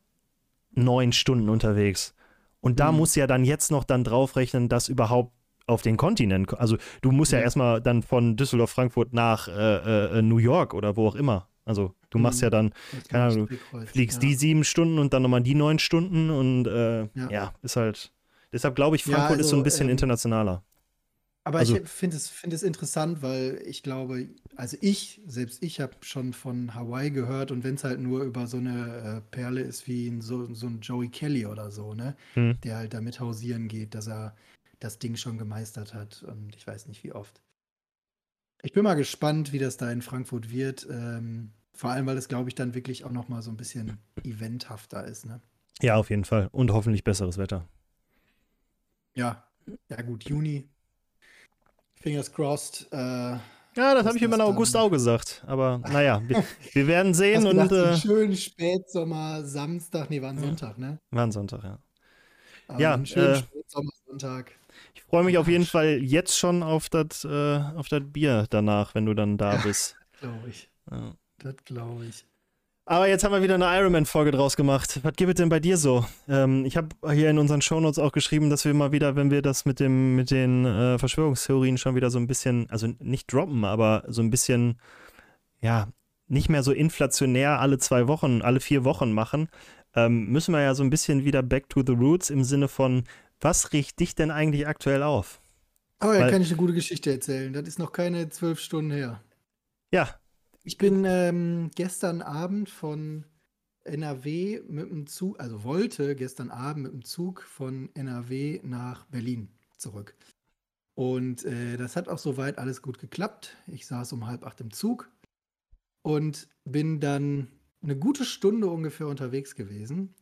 neun Stunden unterwegs. Und da mhm. muss ja dann jetzt noch dann draufrechnen, dass überhaupt auf den Kontinent, also du musst ja, ja erstmal dann von Düsseldorf, Frankfurt nach äh, äh, New York oder wo auch immer. Also du machst mhm. ja dann, keine Ahnung, du fliegst ja. die sieben Stunden und dann nochmal die neun Stunden und äh, ja. ja. ist halt, deshalb glaube ich, Frankfurt also, ist so ein bisschen ähm, internationaler. Aber also, ich finde es, find es interessant, weil ich glaube, also ich, selbst ich habe schon von Hawaii gehört und wenn es halt nur über so eine äh, Perle ist wie ein, so, so ein Joey Kelly oder so, ne? Hm. Der halt damit hausieren geht, dass er das Ding schon gemeistert hat und ich weiß nicht wie oft. Ich bin mal gespannt, wie das da in Frankfurt wird. Ähm, vor allem, weil es, glaube ich, dann wirklich auch noch mal so ein bisschen eventhafter ist, ne? Ja, auf jeden Fall. Und hoffentlich besseres Wetter. Ja, ja gut, Juni Fingers crossed. Äh, ja, das habe ich immer in August auch gesagt. Aber naja, wir, (laughs) wir werden sehen. und, äh, schönen Spätsommer, Samstag, nee, war ein Sonntag, ne? War ein Sonntag, ja. Aber ja, einen schönen äh, Spätsommer, Sonntag. Ich freue mich auf jeden Fall jetzt schon auf das äh, auf Bier danach, wenn du dann da bist. (laughs) glaube ich. Ja. Das glaube ich. Aber jetzt haben wir wieder eine Ironman-Folge draus gemacht. Was gibt es denn bei dir so? Ähm, ich habe hier in unseren Shownotes auch geschrieben, dass wir mal wieder, wenn wir das mit, dem, mit den äh, Verschwörungstheorien schon wieder so ein bisschen, also nicht droppen, aber so ein bisschen, ja, nicht mehr so inflationär alle zwei Wochen, alle vier Wochen machen, ähm, müssen wir ja so ein bisschen wieder back to the roots im Sinne von, was riecht dich denn eigentlich aktuell auf? Oh, ja, kann ich eine gute Geschichte erzählen. Das ist noch keine zwölf Stunden her. Ja. Ich bin ähm, gestern Abend von NRW mit dem Zug, also wollte gestern Abend mit dem Zug von NRW nach Berlin zurück. Und äh, das hat auch soweit alles gut geklappt. Ich saß um halb acht im Zug und bin dann eine gute Stunde ungefähr unterwegs gewesen,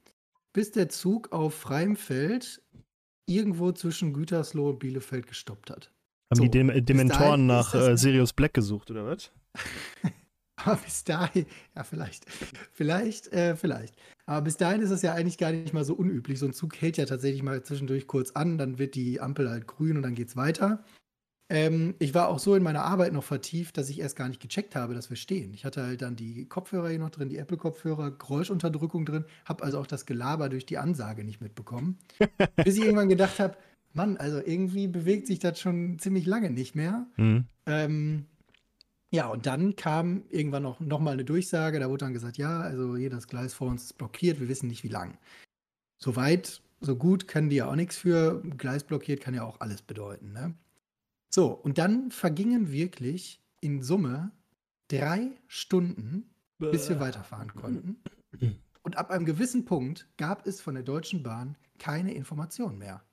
bis der Zug auf freiem Feld irgendwo zwischen Gütersloh und Bielefeld gestoppt hat. Haben so, die Dem Dementoren nach äh, Sirius Black gesucht, oder was? (laughs) Aber bis dahin, ja, vielleicht, vielleicht, äh, vielleicht. Aber bis dahin ist es ja eigentlich gar nicht mal so unüblich. So ein Zug hält ja tatsächlich mal zwischendurch kurz an, dann wird die Ampel halt grün und dann geht's weiter. Ähm, ich war auch so in meiner Arbeit noch vertieft, dass ich erst gar nicht gecheckt habe, dass wir stehen. Ich hatte halt dann die Kopfhörer hier noch drin, die Apple-Kopfhörer, Geräuschunterdrückung drin, habe also auch das Gelaber durch die Ansage nicht mitbekommen. (laughs) bis ich irgendwann gedacht habe, Mann, also irgendwie bewegt sich das schon ziemlich lange nicht mehr. Mhm. Ähm, ja, und dann kam irgendwann noch, noch mal eine Durchsage, da wurde dann gesagt, ja, also hier das Gleis vor uns ist blockiert, wir wissen nicht wie lang. Soweit, so gut können die ja auch nichts für. Gleis blockiert kann ja auch alles bedeuten. Ne? So, und dann vergingen wirklich in Summe drei Stunden, bis wir weiterfahren konnten. Und ab einem gewissen Punkt gab es von der Deutschen Bahn keine Information mehr.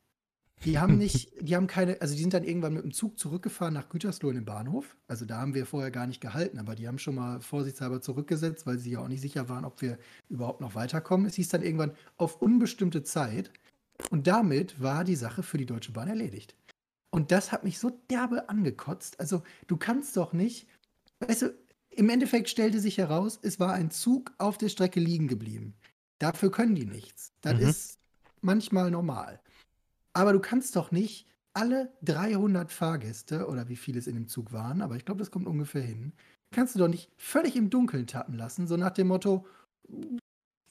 Die haben nicht, die haben keine, also die sind dann irgendwann mit dem Zug zurückgefahren nach Gütersloh in den Bahnhof. Also da haben wir vorher gar nicht gehalten, aber die haben schon mal vorsichtshalber zurückgesetzt, weil sie ja auch nicht sicher waren, ob wir überhaupt noch weiterkommen. Es hieß dann irgendwann auf unbestimmte Zeit. Und damit war die Sache für die Deutsche Bahn erledigt. Und das hat mich so derbe angekotzt. Also du kannst doch nicht, weißt du, im Endeffekt stellte sich heraus, es war ein Zug auf der Strecke liegen geblieben. Dafür können die nichts. Das mhm. ist manchmal normal. Aber du kannst doch nicht alle 300 Fahrgäste oder wie viele es in dem Zug waren, aber ich glaube, das kommt ungefähr hin, kannst du doch nicht völlig im Dunkeln tappen lassen, so nach dem Motto,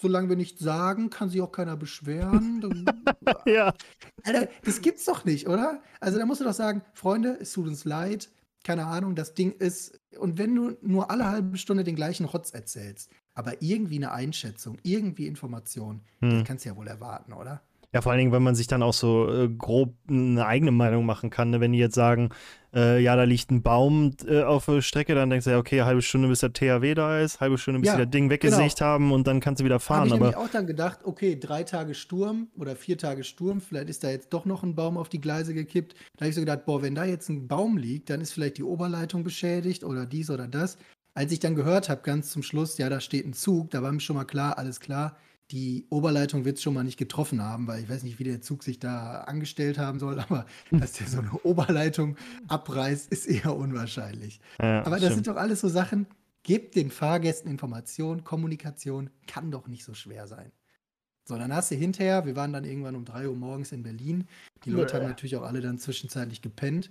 solange wir nichts sagen, kann sich auch keiner beschweren. (laughs) ja. Alter, das gibt's doch nicht, oder? Also da musst du doch sagen, Freunde, es tut uns leid, keine Ahnung, das Ding ist, und wenn du nur alle halbe Stunde den gleichen Rotz erzählst, aber irgendwie eine Einschätzung, irgendwie Information, hm. das kannst du ja wohl erwarten, oder? Ja, vor allen Dingen, wenn man sich dann auch so äh, grob eine eigene Meinung machen kann. Ne? Wenn die jetzt sagen, äh, ja, da liegt ein Baum äh, auf der Strecke, dann denkst du ja, okay, halbe Stunde bis der THW da ist, halbe Stunde bis ja, sie das Ding weggesägt genau. haben und dann kannst du wieder fahren. Habe ich nämlich auch dann gedacht, okay, drei Tage Sturm oder vier Tage Sturm, vielleicht ist da jetzt doch noch ein Baum auf die Gleise gekippt. Da habe ich so gedacht, boah, wenn da jetzt ein Baum liegt, dann ist vielleicht die Oberleitung beschädigt oder dies oder das. Als ich dann gehört habe, ganz zum Schluss, ja, da steht ein Zug, da war mir schon mal klar, alles klar, die Oberleitung wird es schon mal nicht getroffen haben, weil ich weiß nicht, wie der Zug sich da angestellt haben soll, (laughs) aber dass der so eine Oberleitung abreißt, ist eher unwahrscheinlich. Ja, aber das stimmt. sind doch alles so Sachen, gebt den Fahrgästen Information, Kommunikation kann doch nicht so schwer sein. So, dann hast du hinterher, wir waren dann irgendwann um 3 Uhr morgens in Berlin. Die Leute ja. haben natürlich auch alle dann zwischenzeitlich gepennt.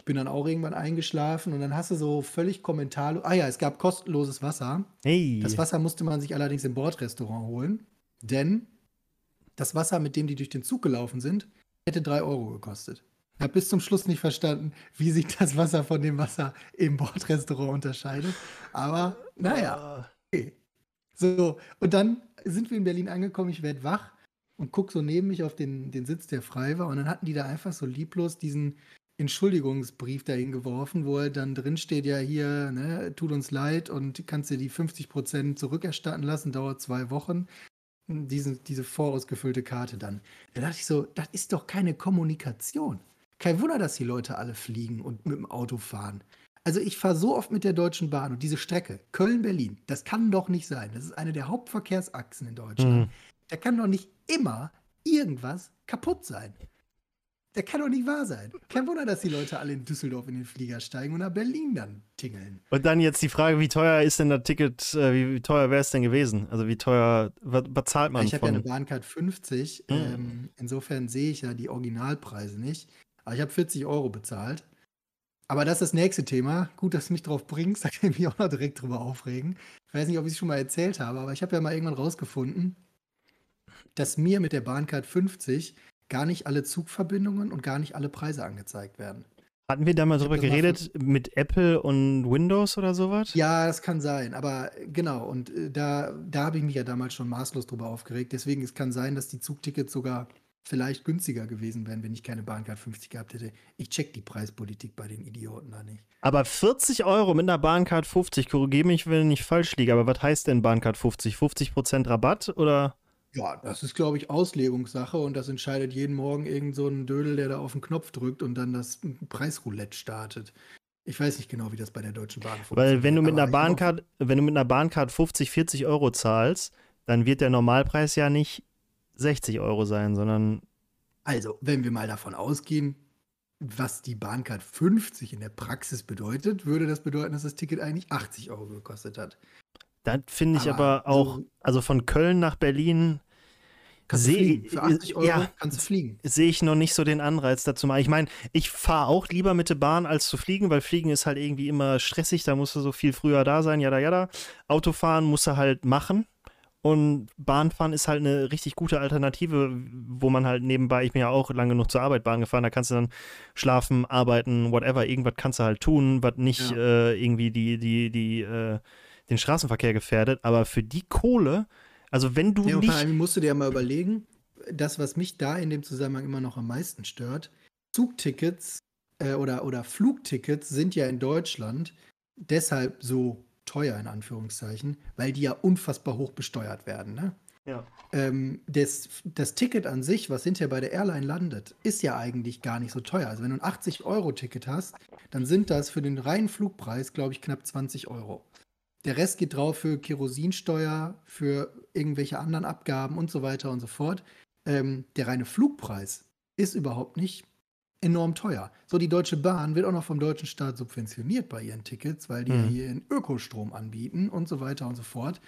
Ich bin dann auch irgendwann eingeschlafen und dann hast du so völlig kommentarlos. Ah ja, es gab kostenloses Wasser. Hey. Das Wasser musste man sich allerdings im Bordrestaurant holen, denn das Wasser, mit dem die durch den Zug gelaufen sind, hätte drei Euro gekostet. Ich habe bis zum Schluss nicht verstanden, wie sich das Wasser von dem Wasser im Bordrestaurant unterscheidet. Aber naja. Okay. So, und dann sind wir in Berlin angekommen. Ich werde wach und gucke so neben mich auf den, den Sitz, der frei war. Und dann hatten die da einfach so lieblos diesen Entschuldigungsbrief dahin geworfen, wo er dann drin steht, ja hier, ne, tut uns leid und kannst dir die 50 Prozent zurückerstatten lassen, dauert zwei Wochen. Diese, diese vorausgefüllte Karte dann. Da dachte ich so, das ist doch keine Kommunikation. Kein Wunder, dass die Leute alle fliegen und mit dem Auto fahren. Also ich fahre so oft mit der Deutschen Bahn und diese Strecke, Köln-Berlin, das kann doch nicht sein. Das ist eine der Hauptverkehrsachsen in Deutschland. Mhm. Da kann doch nicht immer irgendwas kaputt sein. Der kann doch nicht wahr sein. Kein Wunder, dass die Leute alle in Düsseldorf in den Flieger steigen und nach Berlin dann tingeln. Und dann jetzt die Frage, wie teuer ist denn das Ticket, äh, wie, wie, teuer wäre es denn gewesen? Also wie teuer, was, was zahlt man Ich habe ja eine Bahncard 50, hm. ähm, insofern sehe ich ja die Originalpreise nicht. Aber ich habe 40 Euro bezahlt. Aber das ist das nächste Thema. Gut, dass du mich drauf bringst, (laughs) da kann ich mich auch noch direkt drüber aufregen. Ich weiß nicht, ob ich es schon mal erzählt habe, aber ich habe ja mal irgendwann rausgefunden, dass mir mit der Bahncard 50 gar nicht alle Zugverbindungen und gar nicht alle Preise angezeigt werden. Hatten wir da mal drüber geredet mit Apple und Windows oder sowas? Ja, das kann sein. Aber genau, und äh, da, da habe ich mich ja damals schon maßlos drüber aufgeregt. Deswegen, es kann sein, dass die Zugtickets sogar vielleicht günstiger gewesen wären, wenn ich keine Bahncard 50 gehabt hätte. Ich check die Preispolitik bei den Idioten da nicht. Aber 40 Euro mit einer Bahncard 50, korrigiere mich, wenn ich falsch liege, aber was heißt denn Bahncard 50? 50% Rabatt oder? Ja, das ist, glaube ich, Auslegungssache und das entscheidet jeden Morgen irgend so ein Dödel, der da auf den Knopf drückt und dann das Preisroulette startet. Ich weiß nicht genau, wie das bei der Deutschen Bahn funktioniert. Weil wenn du mit einer Bahncard, wenn du mit einer Bahncard 50, 40 Euro zahlst, dann wird der Normalpreis ja nicht 60 Euro sein, sondern. Also, wenn wir mal davon ausgehen, was die Bahncard 50 in der Praxis bedeutet, würde das bedeuten, dass das Ticket eigentlich 80 Euro gekostet hat. Das finde ich aber, aber auch, so also von Köln nach Berlin. Seh, Für 80 Euro ja, kannst du fliegen. Sehe ich noch nicht so den Anreiz dazu mal. Ich meine, ich fahre auch lieber mit der Bahn als zu fliegen, weil Fliegen ist halt irgendwie immer stressig, da musst du so viel früher da sein, jada jada. Autofahren musst du halt machen. Und Bahnfahren ist halt eine richtig gute Alternative, wo man halt nebenbei, ich bin ja auch lange genug zur Arbeit Bahn gefahren, da kannst du dann schlafen, arbeiten, whatever, irgendwas kannst du halt tun, was nicht ja. äh, irgendwie die, die, die, äh, den Straßenverkehr gefährdet, aber für die Kohle, also wenn du ja, nicht. Vor allem musst du dir ja mal überlegen, das, was mich da in dem Zusammenhang immer noch am meisten stört, Zugtickets äh, oder, oder Flugtickets sind ja in Deutschland deshalb so teuer, in Anführungszeichen, weil die ja unfassbar hoch besteuert werden. Ne? Ja. Ähm, das, das Ticket an sich, was hinterher bei der Airline landet, ist ja eigentlich gar nicht so teuer. Also wenn du ein 80-Euro-Ticket hast, dann sind das für den reinen Flugpreis, glaube ich, knapp 20 Euro. Der Rest geht drauf für Kerosinsteuer, für irgendwelche anderen Abgaben und so weiter und so fort. Ähm, der reine Flugpreis ist überhaupt nicht enorm teuer. So, die Deutsche Bahn wird auch noch vom deutschen Staat subventioniert bei ihren Tickets, weil die mhm. hier in Ökostrom anbieten und so weiter und so fort.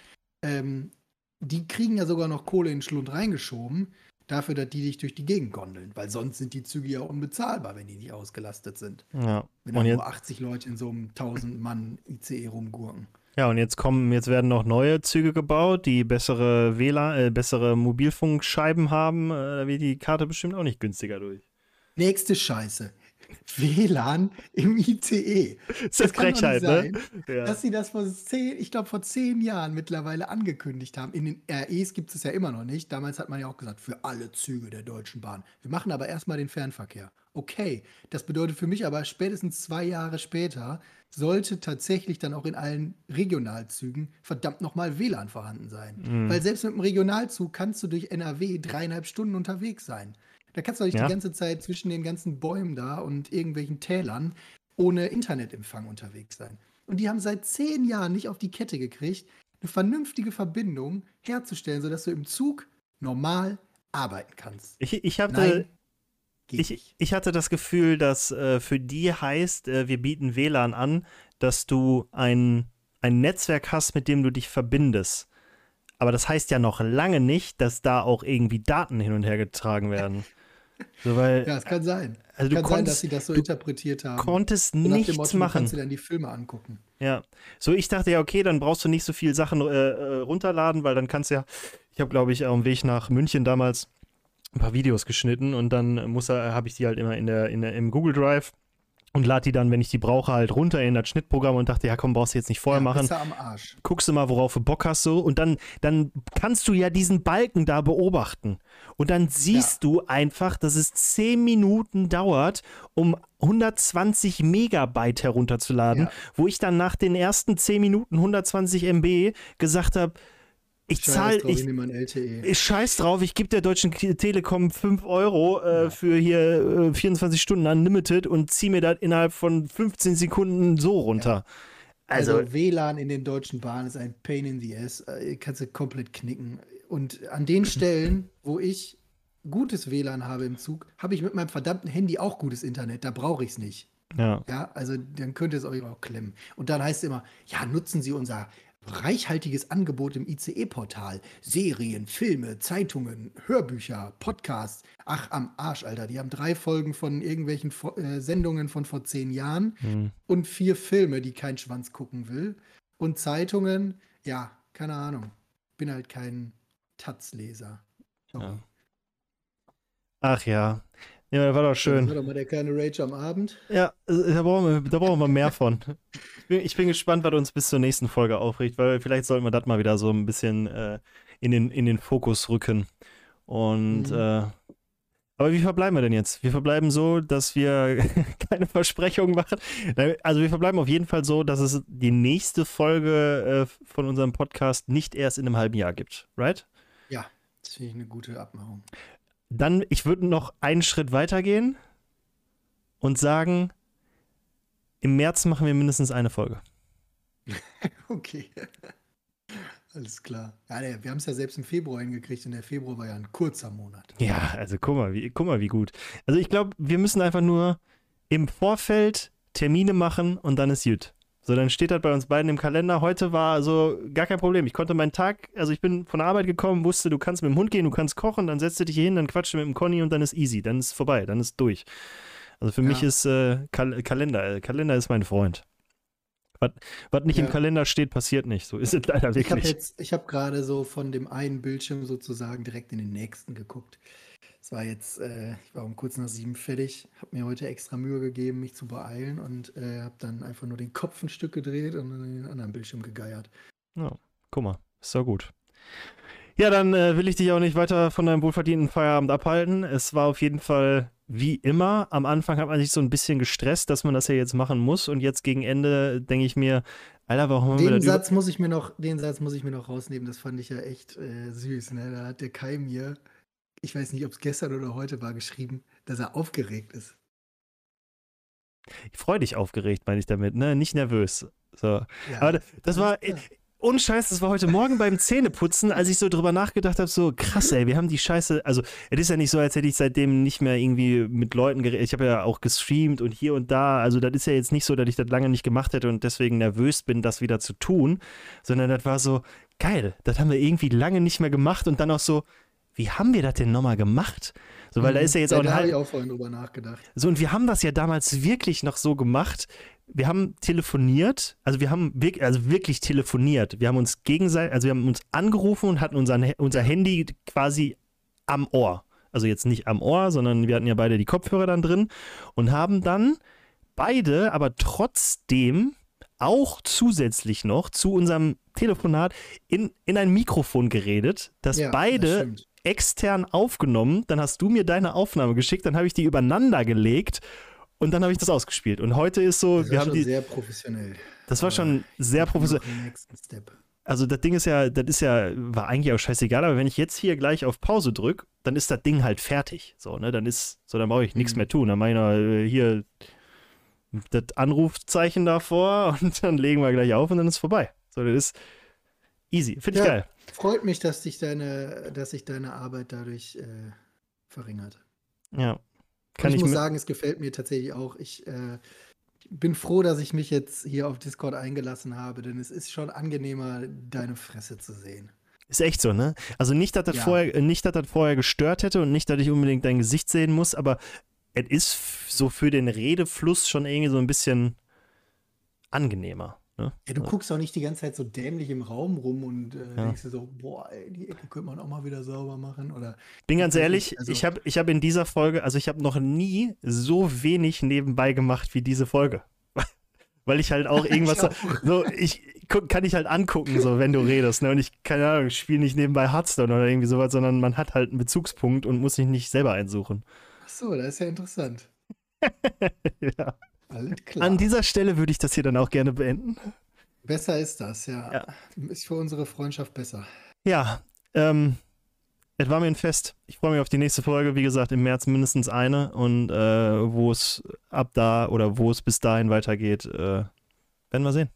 Ähm, die kriegen ja sogar noch Kohle in den Schlund reingeschoben, dafür, dass die dich durch die Gegend gondeln, weil sonst sind die Züge ja unbezahlbar, wenn die nicht ausgelastet sind. Ja. Wenn dann nur 80 Leute in so einem 1000 Mann ICE rumgurken. Ja, und jetzt kommen, jetzt werden noch neue Züge gebaut, die bessere WLAN, äh, bessere Mobilfunkscheiben haben. Äh, da wird die Karte bestimmt auch nicht günstiger durch. Nächste Scheiße. (laughs) WLAN im ICE. Das, das kann Frechheit, nicht sein, ne? Ja. Dass sie das vor zehn, ich glaube vor zehn Jahren mittlerweile angekündigt haben. In den REs gibt es ja immer noch nicht. Damals hat man ja auch gesagt, für alle Züge der Deutschen Bahn. Wir machen aber erstmal den Fernverkehr. Okay, das bedeutet für mich aber spätestens zwei Jahre später sollte tatsächlich dann auch in allen Regionalzügen verdammt nochmal WLAN vorhanden sein. Mhm. Weil selbst mit dem Regionalzug kannst du durch NRW dreieinhalb Stunden unterwegs sein. Da kannst du nicht ja. die ganze Zeit zwischen den ganzen Bäumen da und irgendwelchen Tälern ohne Internetempfang unterwegs sein. Und die haben seit zehn Jahren nicht auf die Kette gekriegt, eine vernünftige Verbindung herzustellen, sodass du im Zug normal arbeiten kannst. Ich, ich hatte. Ich, ich, hatte das Gefühl, dass äh, für die heißt, äh, wir bieten WLAN an, dass du ein, ein Netzwerk hast, mit dem du dich verbindest. Aber das heißt ja noch lange nicht, dass da auch irgendwie Daten hin und her getragen werden. (laughs) So, weil, ja, es kann sein. Also kann konntest, sein, dass sie das so interpretiert haben. konntest nichts Motto, machen. Du kannst dir dann die Filme angucken. Ja. So, ich dachte ja, okay, dann brauchst du nicht so viel Sachen äh, äh runterladen, weil dann kannst du ja, ich habe, glaube ich, auf dem Weg nach München damals ein paar Videos geschnitten und dann muss habe ich die halt immer in der, in der, im Google Drive und lade die dann, wenn ich die brauche, halt runter in das Schnittprogramm und dachte, ja komm, brauchst du jetzt nicht vorher ja, machen. Am Arsch. Guckst du mal, worauf du Bock hast so und dann, dann kannst du ja diesen Balken da beobachten. Und dann siehst ja. du einfach, dass es 10 Minuten dauert, um 120 Megabyte herunterzuladen, ja. wo ich dann nach den ersten 10 Minuten 120 MB gesagt habe, ich zahle, ich, ich, ich, scheiß drauf, ich gebe der Deutschen Telekom 5 Euro äh, ja. für hier äh, 24 Stunden Unlimited und ziehe mir das innerhalb von 15 Sekunden so runter. Ja. Also, also, WLAN in den deutschen Bahnen ist ein Pain in the ass. Äh, kannst du komplett knicken. Und an den Stellen, wo ich gutes WLAN habe im Zug, habe ich mit meinem verdammten Handy auch gutes Internet. Da brauche ich es nicht. Ja. ja. Also dann könnte es euch auch klemmen. Und dann heißt es immer, ja, nutzen Sie unser reichhaltiges Angebot im ICE-Portal. Serien, Filme, Zeitungen, Hörbücher, Podcasts. Ach, am Arsch, Alter. Die haben drei Folgen von irgendwelchen äh, Sendungen von vor zehn Jahren mhm. und vier Filme, die kein Schwanz gucken will. Und Zeitungen, ja, keine Ahnung. Bin halt kein Taz-Leser. Ja. Ach ja. Ja, das war doch Das schön. war doch mal der kleine Rage am Abend. Ja, äh, da brauchen wir, da brauchen wir mehr von. Ich bin, ich bin gespannt, was uns bis zur nächsten Folge aufregt, weil vielleicht sollten wir das mal wieder so ein bisschen äh, in, den, in den Fokus rücken. Und Mhm. äh, aber wie verbleiben wir denn jetzt? Wir verbleiben so, dass wir (laughs) keine Versprechungen machen. Also wir verbleiben auf jeden Fall so, dass es die nächste Folge äh, von unserem Podcast nicht erst in einem halben Jahr gibt, right? Das finde ich eine gute Abmachung. Dann, ich würde noch einen Schritt weitergehen und sagen, im März machen wir mindestens eine Folge. (laughs) Okay. Alles klar. Ja, wir haben es ja selbst im Februar hingekriegt und der Februar war ja ein kurzer Monat. Ja, also guck mal, wie, guck mal, wie gut. Also ich glaube, wir müssen einfach nur im Vorfeld Termine machen und dann ist gut. So, dann steht das bei uns beiden im Kalender. Heute war also gar kein Problem. Ich konnte meinen Tag, also ich bin von der Arbeit gekommen, wusste, du kannst mit dem Hund gehen, du kannst kochen, dann setzt du dich hier hin, dann quatscht du mit dem Conny und dann ist easy, dann ist vorbei, dann ist durch. Also für Ja. mich ist äh, Kal Kalender, äh, Kalender ist mein Freund. Was, was nicht im Ja. Kalender steht, passiert nicht. So ist es leider wirklich. ich habe gerade so von dem einen Bildschirm sozusagen direkt in den nächsten geguckt. War jetzt, äh, ich war um kurz nach sieben fertig, habe mir heute extra Mühe gegeben, mich zu beeilen und äh, habe dann einfach nur den Kopf ein Stück gedreht und in den anderen Bildschirm gegeiert. Ja, guck mal, ist doch gut. Ja, dann äh, will ich dich auch nicht weiter von deinem wohlverdienten Feierabend abhalten. Es war auf jeden Fall wie immer. Am Anfang hat man sich so ein bisschen gestresst, dass man das ja jetzt machen muss. Und jetzt gegen Ende denke ich mir, Alter, warum haben wir Den das über Satz muss ich mir noch, den Satz muss ich mir noch rausnehmen. Das fand ich ja echt äh, süß. Ne? Da hat der Kai mir, ich weiß nicht, ob es gestern oder heute war, geschrieben, dass er aufgeregt ist. Ich freue dich aufgeregt, meine ich damit, ne? Nicht nervös. So. Ja, Aber das war, klar. ohne Scheiß, das war heute Morgen beim Zähneputzen, als ich so drüber nachgedacht habe, so krass, ey, wir haben die Scheiße, also es ist ja nicht so, als hätte ich seitdem nicht mehr irgendwie mit Leuten geredet. Ich habe ja auch gestreamt und hier und da, also das ist ja jetzt nicht so, dass ich das lange nicht gemacht hätte und deswegen nervös bin, das wieder zu tun, sondern das war so, geil, das haben wir irgendwie lange nicht mehr gemacht und dann auch so, wie haben wir das denn nochmal gemacht? So, weil da ist ja jetzt auch Mhm. Da habe ich auch vorhin drüber nachgedacht. so, und wir haben das ja damals wirklich noch so gemacht. Wir haben telefoniert, also wir haben wirklich, also wirklich telefoniert. Wir haben uns gegenseitig, also wir haben uns angerufen und hatten unser, unser Handy quasi am Ohr. Also jetzt nicht am Ohr, sondern wir hatten ja beide die Kopfhörer dann drin und haben dann beide aber trotzdem auch zusätzlich noch zu unserem Telefonat in, in ein Mikrofon geredet, das Ja, das beide stimmt. Extern aufgenommen, dann hast du mir deine Aufnahme geschickt, dann habe ich die übereinander gelegt und dann habe ich das ausgespielt. Und heute ist so, Das wir war haben schon die, sehr professionell. das war schon sehr professionell. Also das Ding ist ja, das ist ja, war eigentlich auch scheißegal, aber wenn ich jetzt hier gleich auf Pause drücke, dann ist das Ding halt fertig. So, ne, dann ist, so, dann brauche ich nichts Mhm. mehr tun. Dann mache ich äh, hier das Anrufzeichen davor (laughs) und dann legen wir gleich auf und dann ist vorbei. So, das ist easy. Finde ich Ja. geil. Freut mich, dass dich deine, dass sich deine Arbeit dadurch äh, verringert. Ja. Kann ich, ich, muss sagen, es gefällt mir tatsächlich auch. Ich äh, bin froh, dass ich mich jetzt hier auf Discord eingelassen habe, denn es ist schon angenehmer, deine Fresse zu sehen. Ist echt so, ne? Also nicht, dass das, Ja. vorher, nicht, dass das vorher gestört hätte und nicht, dass ich unbedingt dein Gesicht sehen muss, aber es ist so für den Redefluss schon irgendwie so ein bisschen angenehmer. Ne? Ja, du guckst auch nicht die ganze Zeit so dämlich im Raum rum und äh, Ja. denkst dir so, boah, ey, die Ecke könnte man auch mal wieder sauber machen. Oder Bin ganz ehrlich, also- ich habe ich hab in dieser Folge, also ich habe noch nie so wenig nebenbei gemacht wie diese Folge. (laughs) Weil ich halt auch (laughs) irgendwas, Ich auch. so, ich guck, kann ich halt angucken, so, wenn du redest, ne? Und ich, keine Ahnung, spiele nicht nebenbei Hearthstone oder irgendwie sowas, sondern man hat halt einen Bezugspunkt und muss sich nicht selber einsuchen. Ach so, das ist ja interessant. (laughs) ja. Alles klar. An dieser Stelle würde ich das hier dann auch gerne beenden. besser ist das, ja. Ja. Ist für unsere Freundschaft besser. Ja, ähm, es war mir ein Fest. Ich freue mich auf die nächste Folge. Wie gesagt, im März mindestens eine. Und äh, wo es ab da oder wo es bis dahin weitergeht, äh, werden wir sehen.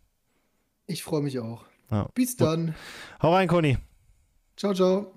Ich freue mich auch. Ja. Bis dann. Hau rein, Conny. Ciao, ciao.